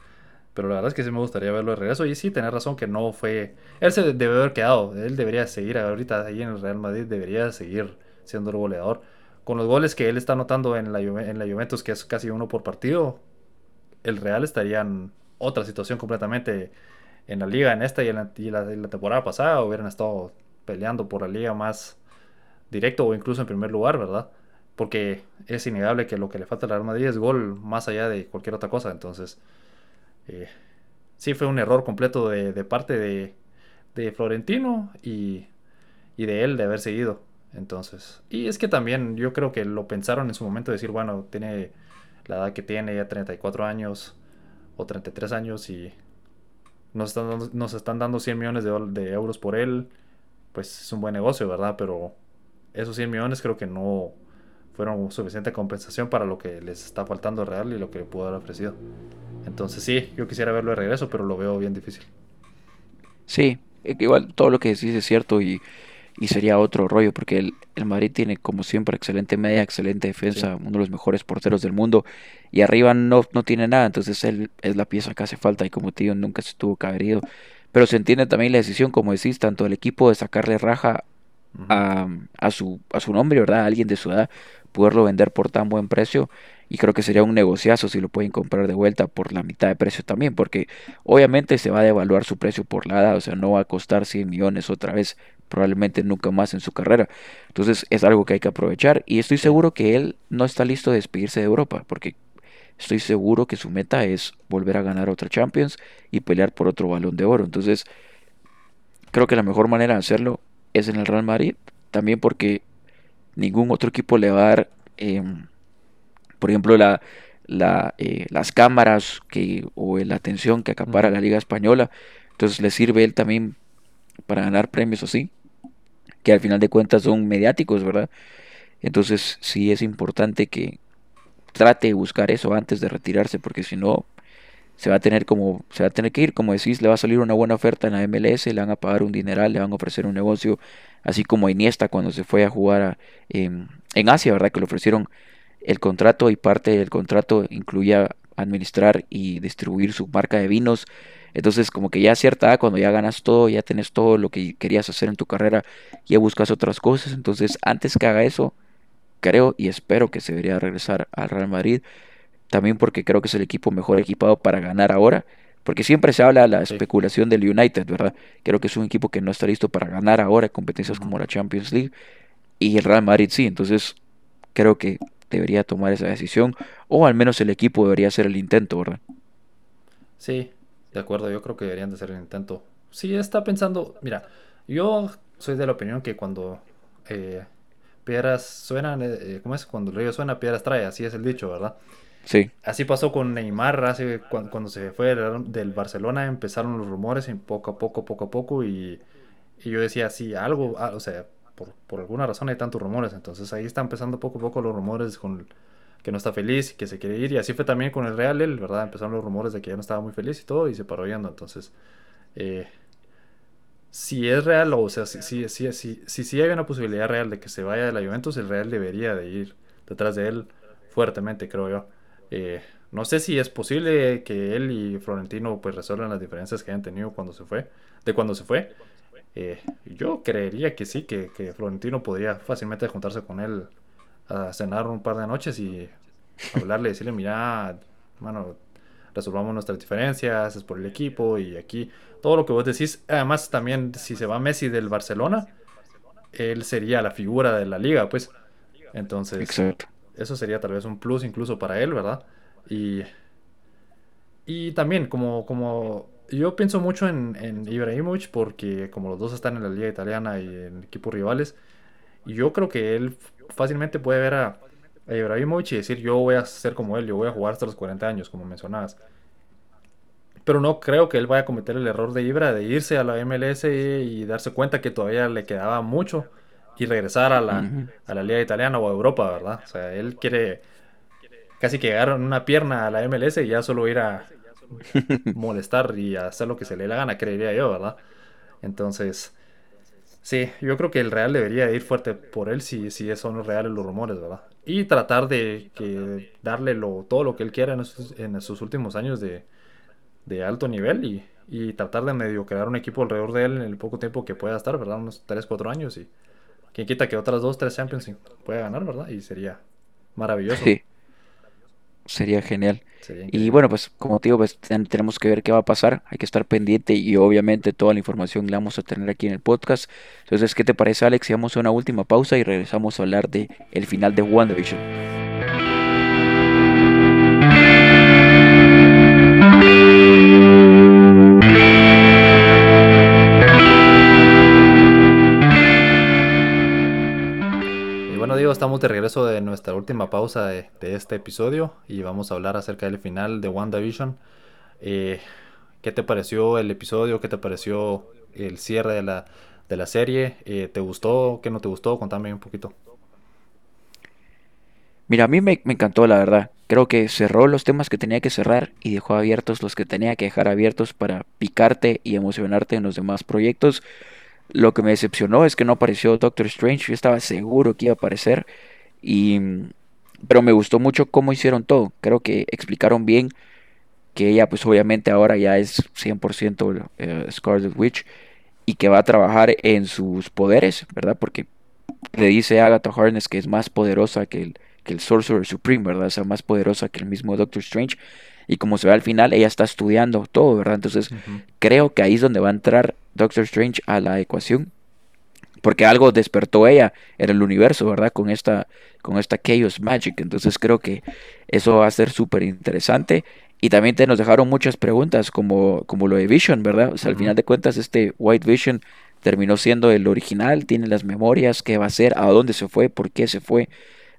pero la verdad es que sí me gustaría verlo de regreso. Y sí, tener razón que no fue. Él se debe haber quedado. Él debería seguir ahorita ahí en el Real Madrid, debería seguir siendo el goleador. Con los goles que él está anotando en la, en la Juventus, que es casi uno por partido, el Real estaría en otra situación completamente en la liga, en esta y en la, y la, temporada pasada, hubieran estado peleando por la liga más directo o incluso en primer lugar, ¿verdad? Porque es innegable que lo que le falta al Real Madrid es gol más allá de cualquier otra cosa. Entonces, eh, sí fue un error completo de, parte de, de Florentino y, y, de él de haber seguido. Entonces, y es que también yo creo que lo pensaron en su momento de decir, bueno, tiene la edad que tiene, ya 34 años o 33 años y nos están dando, nos están dando 100 millones de, de euros por él pues es un buen negocio, ¿verdad? Pero esos 100 millones creo que no fueron suficiente compensación para lo que les está faltando Real y lo que le pudo haber ofrecido. Entonces sí, yo quisiera verlo de regreso, pero lo veo bien difícil. Sí, igual todo lo que decís es cierto y, sería otro rollo, porque el, Madrid tiene como siempre excelente media, excelente defensa, uno de los mejores porteros del mundo, y arriba no, no tiene nada, entonces él es la pieza que hace falta y como tío nunca se tuvo que haber ido. Pero se entiende también la decisión, como decís, tanto del equipo de sacarle raja a, a, su, a su nombre, ¿verdad? A alguien de su edad, poderlo vender por tan buen precio. Y creo que sería un negociazo si lo pueden comprar de vuelta por la mitad de precio también, porque obviamente se va a devaluar su precio por la edad, o sea, no va a costar 100 millones otra vez, probablemente nunca más en su carrera. Entonces es algo que hay que aprovechar y estoy seguro que él no está listo de despedirse de Europa, porque estoy seguro que su meta es volver a ganar otra Champions y pelear por otro balón de oro. Entonces, creo que la mejor manera de hacerlo es en el Real Madrid, también porque ningún otro equipo le va a dar, em, por ejemplo, la, eh, las cámaras que, o la atención que acapara la Liga Española. Entonces le sirve él también para ganar premios así, que al final de cuentas son mediáticos, ¿verdad? Entonces sí es importante que, trate de buscar eso antes de retirarse, porque si no, se va a tener como, se va a tener que ir, como decís, le va a salir una buena oferta en la MLS, le van a pagar un dineral, le van a ofrecer un negocio, así como Iniesta cuando se fue a jugar en Asia, ¿verdad? Que le ofrecieron el contrato y parte del contrato incluía administrar y distribuir su marca de vinos. Entonces, como que ya a cierta edad, cuando ya ganas todo, ya tienes todo lo que querías hacer en tu carrera, ya buscas otras cosas. Entonces, antes que haga eso, creo y espero que se debería regresar al Real Madrid. También porque creo que es el equipo mejor equipado para ganar ahora. Porque siempre se habla de la especulación del United, ¿verdad? Creo que es un equipo que no está listo para ganar ahora en competencias como la Champions League. Y el Real Madrid sí. Entonces creo que debería tomar esa decisión. O al menos el equipo debería hacer el intento, ¿verdad? Sí, de acuerdo. Yo creo que deberían de hacer el intento. Sí, está pensando. Mira, yo soy de la opinión que cuando eh, piedras suenan, eh, eh, ¿cómo es? Cuando el río suena, piedras trae, así es el dicho, ¿verdad? Sí. Así pasó con Neymar, hace, cuando, se fue del, Barcelona empezaron los rumores, poco a poco, poco a poco, y, yo decía, sí, algo, ah, o sea, por, alguna razón hay tantos rumores, entonces ahí está empezando poco a poco los rumores con que no está feliz, que se quiere ir, y así fue también con el Real, él, ¿verdad? Empezaron los rumores de que ya no estaba muy feliz y todo, y se paró yendo, entonces... Eh, si es real, o sea, si, si, si, si, si, hay una posibilidad real de que se vaya de la Juventus, el Real debería de ir detrás de él fuertemente, creo yo. Eh, no sé si es posible que él y Florentino pues resuelvan las diferencias que hayan tenido cuando se fue, de cuando se fue. Eh, yo creería que sí, que, Florentino podría fácilmente juntarse con él a cenar un par de noches y hablarle, decirle, mira, resolvamos nuestras diferencias, es por el equipo y aquí todo lo que vos decís. Además, también si se va Messi del Barcelona, él sería la figura de la liga, pues. Entonces, eso sería tal vez un plus incluso para él, ¿verdad? Y, y también, como, como yo pienso mucho en, en Ibrahimovic porque como los dos están en la liga italiana y en equipos rivales, yo creo que él fácilmente puede ver a, a Ibrahimovic y decir yo voy a ser como él, yo voy a jugar hasta los 40 años, como mencionabas. pero no creo que él vaya a cometer el error de Ibra de irse a la MLS y darse cuenta que todavía le quedaba mucho y regresar a la, a la liga italiana o a Europa, ¿verdad? O sea, él quiere casi que llegar en una pierna a la MLS y ya solo ir a [laughs] molestar y hacer lo que se le dé la gana, creería yo, ¿verdad? Entonces, sí, yo creo que el Real debería ir fuerte por él si, si son reales los rumores, ¿verdad? Y tratar de que darle lo, todo lo que él quiera en, en sus últimos años de, de alto nivel y, y, tratar de medio crear un equipo alrededor de él en el poco tiempo que pueda estar, ¿verdad? Unos 3, 4 años y quien quita que otras 2, 3 Champions pueda ganar, ¿verdad? Y sería maravilloso. Sí. Sería genial. y bueno, pues como te digo, pues tenemos que ver qué va a pasar, hay que estar pendiente y obviamente toda la información la vamos a tener aquí en el podcast. Entonces, ¿qué te parece Alex? Si vamos a una última pausa y regresamos a hablar de el final de WandaVision. Estamos de regreso de nuestra última pausa de, este episodio y vamos a hablar acerca del final de WandaVision. Eh, ¿Qué te pareció el episodio? ¿Qué te pareció el cierre de la, de la serie? Eh, ¿Te gustó? ¿Qué no te gustó? Contame un poquito. Mira, a mí me, me, encantó, la verdad. Creo que cerró los temas que tenía que cerrar y dejó abiertos los que tenía que dejar abiertos para picarte y emocionarte en los demás proyectos. Lo que me decepcionó es que no apareció Doctor Strange. Yo estaba seguro que iba a aparecer. Y, pero me gustó mucho cómo hicieron todo. Creo que explicaron bien que ella pues obviamente ahora ya es 100% eh, Scarlet Witch y que va a trabajar en sus poderes, ¿verdad? Porque le dice a Agatha Harness que es más poderosa que el, que el Sorcerer Supreme, ¿verdad? O sea, más poderosa que el mismo Doctor Strange. Y como se ve al final, ella está estudiando todo, ¿verdad? Entonces, creo que ahí es donde va a entrar Doctor Strange a la ecuación. Porque algo despertó ella en el universo, ¿verdad? Con esta, con esta Chaos Magic. Entonces creo que eso va a ser súper interesante. Y también te nos dejaron muchas preguntas, como, como lo de Vision, ¿verdad? O sea, al final de cuentas, este White Vision terminó siendo el original, tiene las memorias, qué va a hacer, a dónde se fue, por qué se fue,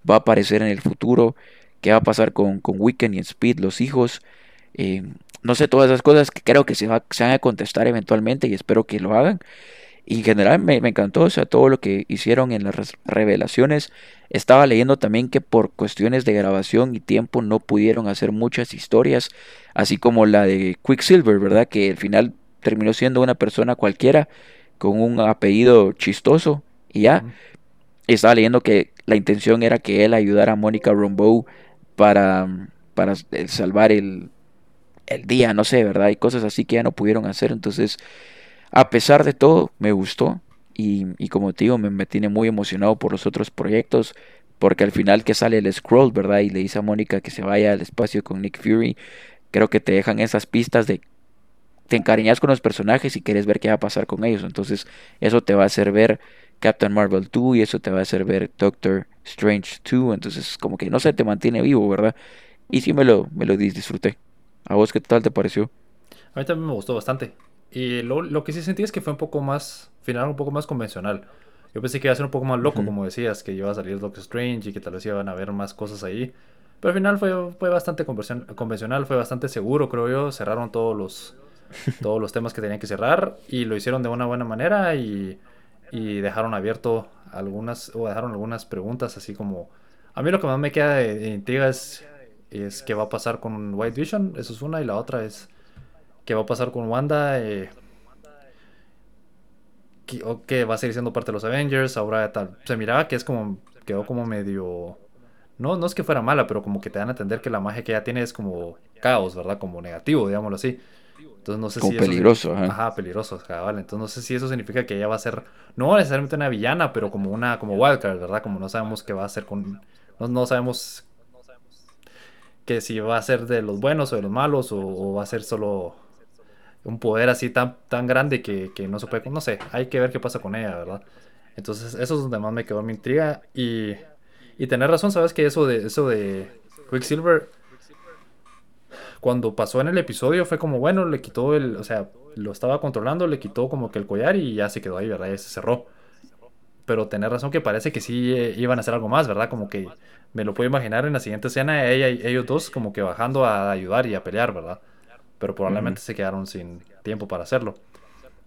va a aparecer en el futuro qué va a pasar con, con Wiccan y Speed, los hijos. Eh, no sé, todas esas cosas que creo que se, va, se van a contestar eventualmente y espero que lo hagan. Y en general me, me, encantó, o sea, todo lo que hicieron en las revelaciones. Estaba leyendo también que por cuestiones de grabación y tiempo no pudieron hacer muchas historias, así como la de Quicksilver, ¿verdad? Que al final terminó siendo una persona cualquiera con un apellido chistoso y ya. Estaba leyendo que la intención era que él ayudara a Mónica Rambeau para, para salvar el, el día, no sé, ¿verdad? Hay cosas así que ya no pudieron hacer. Entonces, a pesar de todo, me gustó. Y, y, como te digo, me, me, tiene muy emocionado por los otros proyectos. Porque al final que sale el scroll, ¿verdad? Y le dice a Mónica que se vaya al espacio con Nick Fury. Creo que te dejan esas pistas de... Te encariñas con los personajes y quieres ver qué va a pasar con ellos. Entonces eso te va a hacer ver Captain Marvel 2 y eso te va a hacer ver Doctor Strange 2. Entonces, como que no sé, te mantiene vivo, ¿verdad? Y sí me lo, me lo disfruté. ¿A vos qué tal te pareció? A mí también me gustó bastante. Y lo, lo que sí sentí es que fue un poco más, final un poco más convencional. Yo pensé que iba a ser un poco más loco, como decías, que iba a salir Doctor Strange y que tal vez iban a haber más cosas ahí. Pero al final fue, fue bastante convencional, fue bastante seguro, creo yo. Cerraron todos los, [laughs] todos los temas que tenían que cerrar y lo hicieron de una buena manera y y dejaron abierto algunas o dejaron algunas preguntas así como a mí lo que más me queda de, intriga es, es qué va a pasar con White Vision eso es una y la otra es qué va a pasar con Wanda eh, que, va a seguir siendo parte de los Avengers ahora tal se miraba que es como quedó como medio no no es que fuera mala pero como que te dan a entender que la magia que ella tiene es como caos verdad como negativo digámoslo así entonces no sé si peligroso, eso, ajá. peligroso, vale. Entonces no sé si eso significa que ella va a ser, no necesariamente una villana, pero como una, como wildcard, ¿verdad? Como no sabemos qué va a hacer con, no, no sabemos que si va a ser de los buenos o de los malos, o, va a ser solo un poder así tan, tan grande que, que, no se puede, no sé, hay que ver qué pasa con ella, ¿verdad? Entonces eso es donde más me quedó mi intriga y, y tener razón, sabes que eso de, eso de Quicksilver cuando pasó en el episodio fue como, bueno, le quitó el, o sea, lo estaba controlando, le quitó como que el collar y ya se quedó ahí, ¿verdad? Ya se cerró. Pero tener razón que parece que sí eh, iban a hacer algo más, ¿verdad? Como que me lo puedo imaginar en la siguiente escena, ella y ellos dos como que bajando a ayudar y a pelear, ¿verdad? pero probablemente se quedaron sin tiempo para hacerlo.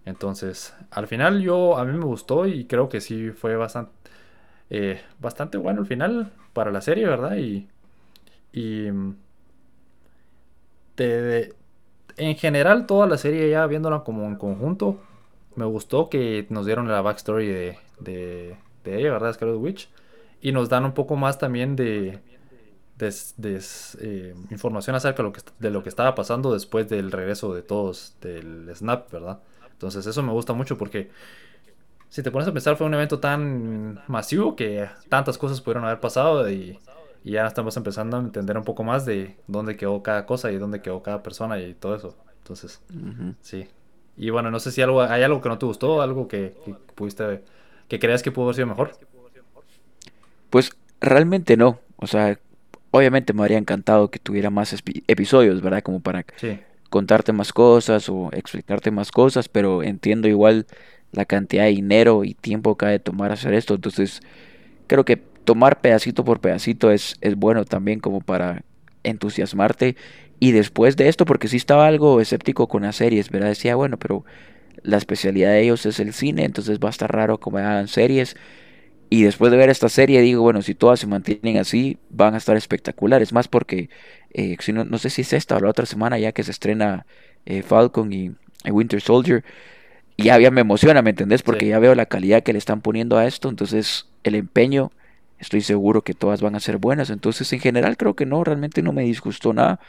Entonces, al final yo, a mí me gustó y creo que sí fue bastante, eh, bastante bueno el final para la serie, ¿verdad? Y, y en general toda la serie ya viéndola como en conjunto, me gustó que nos dieron la backstory de, de, de ella, ¿verdad? Scarlet Witch. Y nos dan un poco más también de, de, eh, información acerca de lo, que, de lo que estaba pasando después del regreso de todos del Snap, ¿verdad? Entonces eso me gusta mucho porque si te pones a pensar fue un evento tan masivo que tantas cosas pudieron haber pasado y, y ya estamos empezando a entender un poco más de dónde quedó cada cosa y dónde quedó cada persona y todo eso. Entonces, sí. Y bueno, no sé si algo, hay algo que no te gustó, algo que, que pudiste, que creas que pudo haber sido mejor. Pues realmente no. O sea, obviamente me habría encantado que tuviera más episodios, ¿verdad? Como para contarte más cosas o explicarte más cosas, pero entiendo igual la cantidad de dinero y tiempo que ha de tomar hacer esto. Entonces, creo que tomar pedacito por pedacito es, es bueno también como para entusiasmarte. Y después de esto, porque sí estaba algo escéptico con las series, ¿verdad? Decía, bueno, pero la especialidad de ellos es el cine, entonces va a estar raro como hagan series. Y después de ver esta serie digo, bueno, si todas se mantienen así, van a estar espectaculares. Más porque, eh, si no, no, sé si es esta o la otra semana ya que se estrena eh, Falcon y, Winter Soldier. Y ya, me emociona, ¿me entendés? Porque ya veo la calidad que le están poniendo a esto. Entonces, el empeño, estoy seguro que todas van a ser buenas. Entonces, en general, creo que no, realmente no me disgustó nada.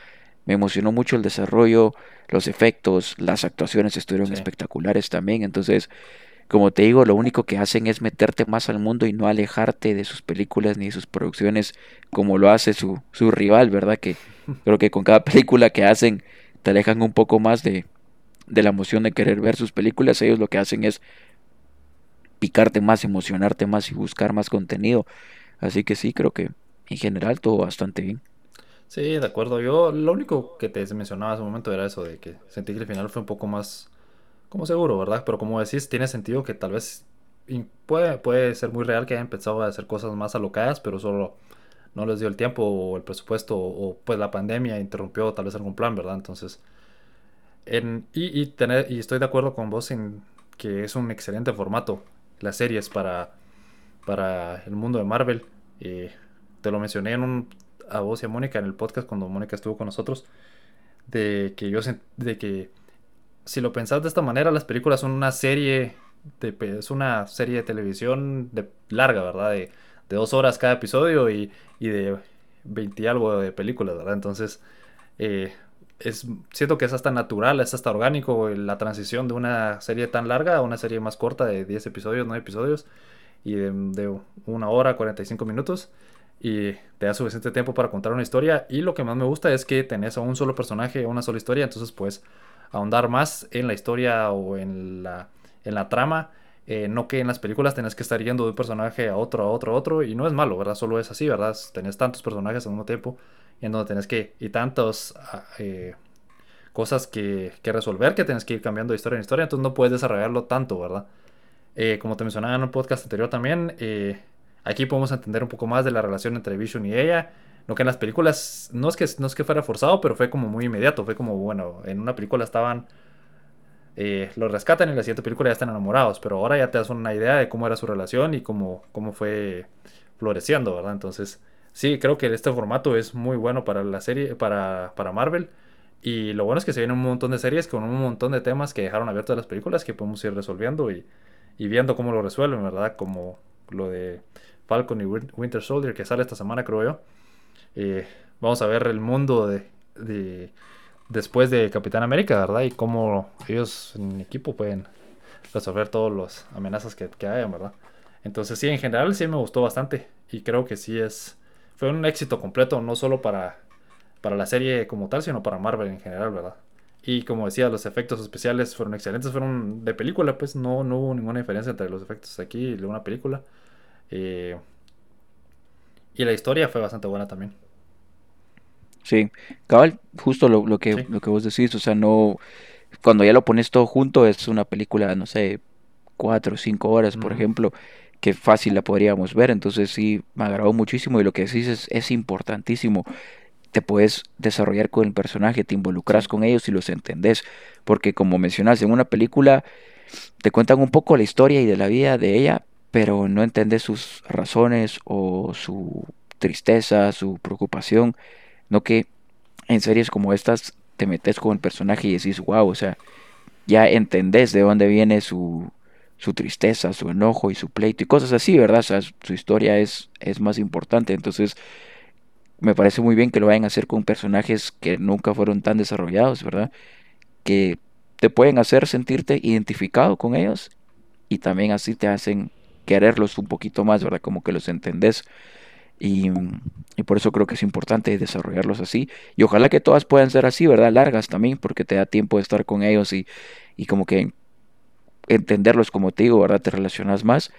Me emocionó mucho el desarrollo, los efectos, las actuaciones estuvieron espectaculares también. Entonces, como te digo, lo único que hacen es meterte más al mundo y no alejarte de sus películas ni de sus producciones como lo hace su, su rival, ¿verdad? Que [laughs] creo que con cada película que hacen te alejan un poco más de, de la emoción de querer ver sus películas. Ellos lo que hacen es picarte más, emocionarte más y buscar más contenido. Así que sí, creo que en general todo bastante bien. Sí, de acuerdo. Yo lo único que te mencionaba hace un momento era eso de que sentí que el final fue un poco más como seguro, ¿verdad? Pero como decís, tiene sentido que tal vez puede, puede ser muy real que hayan empezado a hacer cosas más alocadas, pero solo no les dio el tiempo o el presupuesto o, pues la pandemia interrumpió tal vez algún plan, ¿verdad? Entonces, en, y, y, tener, y estoy de acuerdo con vos en que es un excelente formato las series para, para el mundo de Marvel. Eh, te lo mencioné en un, a vos y a Mónica en el podcast cuando Mónica estuvo con nosotros, de que yo de que si lo pensás de esta manera, las películas son una serie de, es una serie de televisión de, larga, ¿verdad? De, dos horas cada episodio y, y de 20 y algo de películas, ¿verdad? Entonces, eh, es, siento que es hasta natural, es hasta orgánico la transición de una serie tan larga a una serie más corta de 10 episodios, 9 episodios y de, de una hora, 45 minutos y te da suficiente tiempo para contar una historia y lo que más me gusta es que tenés a un solo personaje, una sola historia, entonces pues ahondar más en la historia o en la, en la trama. Eh, no que en las películas tenés que estar yendo de un personaje a otro, a otro, a otro, y no es malo, ¿verdad? Solo es así, ¿verdad? Tenés tantos personajes al mismo tiempo y en donde tenés que, y tantas ah, eh, cosas que, que, resolver que tenés que ir cambiando de historia en historia, entonces no puedes desarrollarlo tanto, ¿verdad? Eh, como te mencionaba en un podcast anterior también, aquí podemos entender un poco más de la relación entre Vision y ella, lo que en las películas, no es que, no es que fuera forzado, pero fue como muy inmediato. Fue como, bueno, en una película estaban. Eh, los rescatan y en la siguiente película ya están enamorados. Pero ahora ya te das una idea de cómo era su relación y cómo, cómo fue floreciendo, ¿verdad? Entonces, sí, creo que este formato es muy bueno para la serie, para, para Marvel. Y lo bueno es que se viene un montón de series con un montón de temas que dejaron abiertos las películas que podemos ir resolviendo y, y viendo cómo lo resuelven, ¿verdad? Como lo de Falcon y Winter Soldier que sale esta semana, creo yo. Vamos a ver el mundo de, después de Capitán América, ¿verdad? Y cómo ellos en equipo pueden resolver todas las amenazas que, que hayan, ¿verdad? Entonces sí, en general sí me gustó bastante y creo que sí es fue un éxito completo, no solo para, para la serie como tal, sino para Marvel en general, ¿verdad? Y como decía, los efectos especiales fueron excelentes, fueron de película, pues no, no hubo ninguna diferencia entre los efectos aquí y de una película. Eh, y la historia fue bastante buena también. Sí, cabal, justo lo, lo que, lo que vos decís, o sea, no, cuando ya lo pones todo junto es una película, no sé, cuatro o cinco horas, por ejemplo, que fácil la podríamos ver, entonces sí, me agradó muchísimo y lo que decís es, es importantísimo. te puedes desarrollar con el personaje, te involucras con ellos y los entendés. Porque como mencionas, en una película te cuentan un poco la historia y de la vida de ella, pero no entendés sus razones o su tristeza, su preocupación. No que en series como estas te metes con el personaje y decís, wow, o sea, ya entendés de dónde viene su, su tristeza, su enojo y su pleito y cosas así, ¿verdad? O sea, su historia es, es más importante. Entonces, me parece muy bien que lo vayan a hacer con personajes que nunca fueron tan desarrollados, ¿verdad? Que te pueden hacer sentirte identificado con ellos y también así te hacen quererlos un poquito más, ¿verdad? Como que los entendés. Y, y, por eso creo que es importante desarrollarlos así. Y ojalá que todas puedan ser así, ¿verdad? Largas también, porque te da tiempo de estar con ellos y, y como que entenderlos, como te digo, ¿verdad? Te relacionas más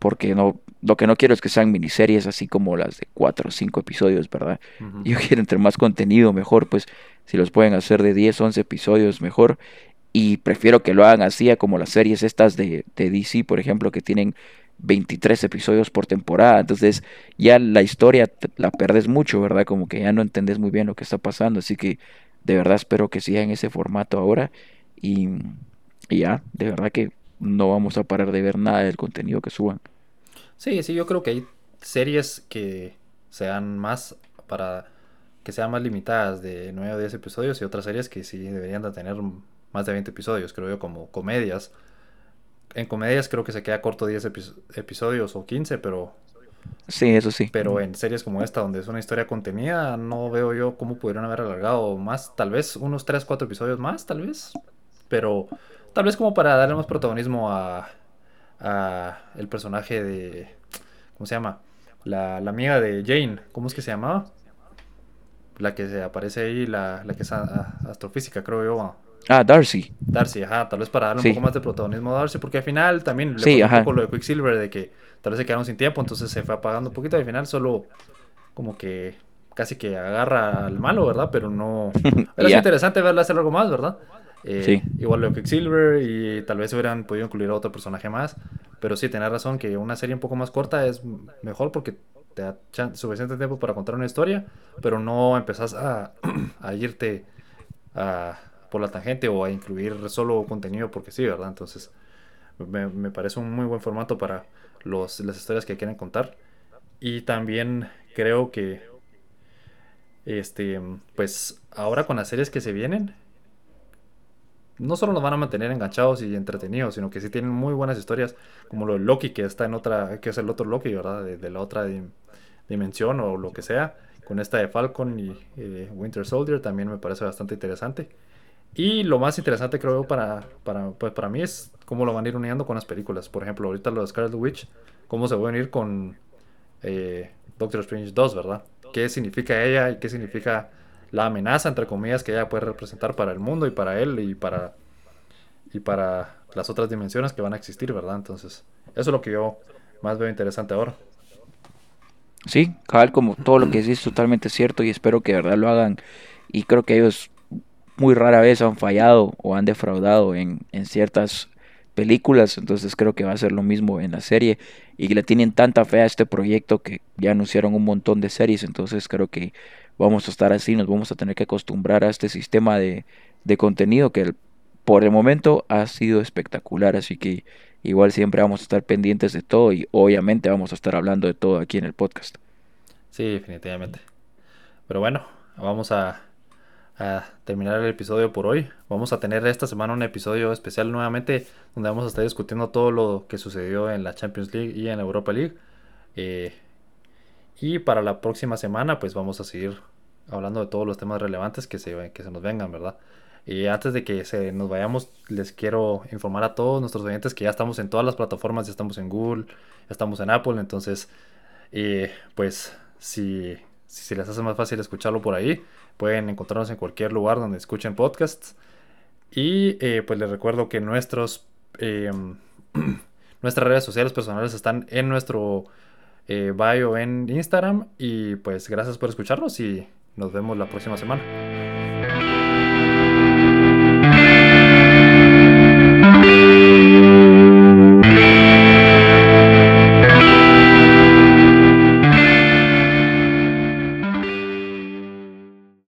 porque no, lo que no quiero es que sean miniseries así como las de cuatro o cinco episodios, ¿verdad? Yo [laughs] quiero entre más contenido mejor, pues si los pueden hacer de 10, 11 episodios mejor. Y prefiero que lo hagan así como las series estas de, de DC, por ejemplo, que tienen 23 episodios por temporada. Entonces ya la historia la perdes mucho, ¿verdad? Como que ya no entendés muy bien lo que está pasando. Así que de verdad espero que sigan ese formato ahora. Y, y ya, de verdad que no vamos a parar de ver nada del contenido que suban. Sí, sí, yo creo que hay series que sean más para que sean más limitadas de 9 o 10 episodios y otras series que sí deberían de tener más de 20 episodios, creo yo, como comedias. En comedias creo que se queda corto 10 episodios o 15, pero... Sí, eso sí. Pero en series como esta, donde es una historia contenida, no veo yo cómo pudieron haber alargado más, tal vez unos 3, 4 episodios más, tal vez. Pero Tal vez como para darle más protagonismo a, a el personaje de... ¿Cómo se llama? La, amiga de Jane. ¿Cómo es que se llamaba? La que se aparece ahí, la, la que es astrofísica, creo yo. Ah, Darcy. Darcy, ajá, tal vez para darle un poco más de protagonismo a Darcy, porque al final también le sí, un poco lo de Quicksilver, de que tal vez se quedaron sin tiempo, entonces se fue apagando un poquito, y al final solo como que casi que agarra al malo, ¿verdad? Pero no... [laughs] Era interesante verla hacer algo más, ¿verdad? Eh, igual lo que Silver y tal vez hubieran podido incluir a otro personaje más. Pero sí, tenés razón que una serie un poco más corta es mejor porque te da suficiente tiempo para contar una historia, pero no empezás a, [clears throat] irte por la tangente o a incluir solo contenido porque sí, ¿verdad? Entonces me, parece un muy buen formato para los, las historias que quieren contar. Y también creo que, este, pues ahora con las series que se vienen, no solo nos van a mantener enganchados y entretenidos, sino que sí tienen muy buenas historias, como lo de Loki, que está en otra, que es el otro Loki, ¿verdad? De, la otra dimensión o lo que sea. Con esta de Falcon y eh, Winter Soldier también me parece bastante interesante. Y lo más interesante creo para, para, pues para mí es cómo lo van a ir uniendo con las películas. Por ejemplo, ahorita lo de Scarlet Witch, cómo se va a unir con eh, Doctor Strange 2, ¿verdad? ¿Qué significa ella y qué significa la amenaza, entre comillas, que ella puede representar para el mundo y para él y para, y para las otras dimensiones que van a existir, ¿verdad? Entonces, eso es lo que yo más veo interesante ahora. Sí, cabal, como todo lo que decís es totalmente cierto y espero que de verdad lo hagan. Y creo que ellos muy rara vez han fallado o han defraudado en, en ciertas películas, entonces creo que va a ser lo mismo en la serie y le tienen tanta fe a este proyecto que ya anunciaron un montón de series, entonces creo que vamos a estar así, nos vamos a tener que acostumbrar a este sistema de, contenido que por el momento ha sido espectacular, así que igual siempre vamos a estar pendientes de todo y obviamente vamos a estar hablando de todo aquí en el podcast. Sí, definitivamente. Pero bueno, vamos a, a, terminar el episodio por hoy. Vamos a tener esta semana un episodio especial nuevamente donde vamos a estar discutiendo todo lo que sucedió en la Champions League y en la Europa League. Eh, y para la próxima semana, pues vamos a seguir hablando de todos los temas relevantes que se, que se nos vengan, ¿verdad? Y antes de que se nos vayamos, les quiero informar a todos nuestros oyentes que ya estamos en todas las plataformas, ya estamos en Google, ya estamos en Apple, entonces, eh, pues si, si les hace más fácil escucharlo por ahí, pueden encontrarnos en cualquier lugar donde escuchen podcasts. Y eh, pues les recuerdo que nuestros, em, [clears throat] nuestras redes sociales personales están en nuestro eh, bio en Instagram. Y pues gracias por escucharnos y nos vemos la próxima semana.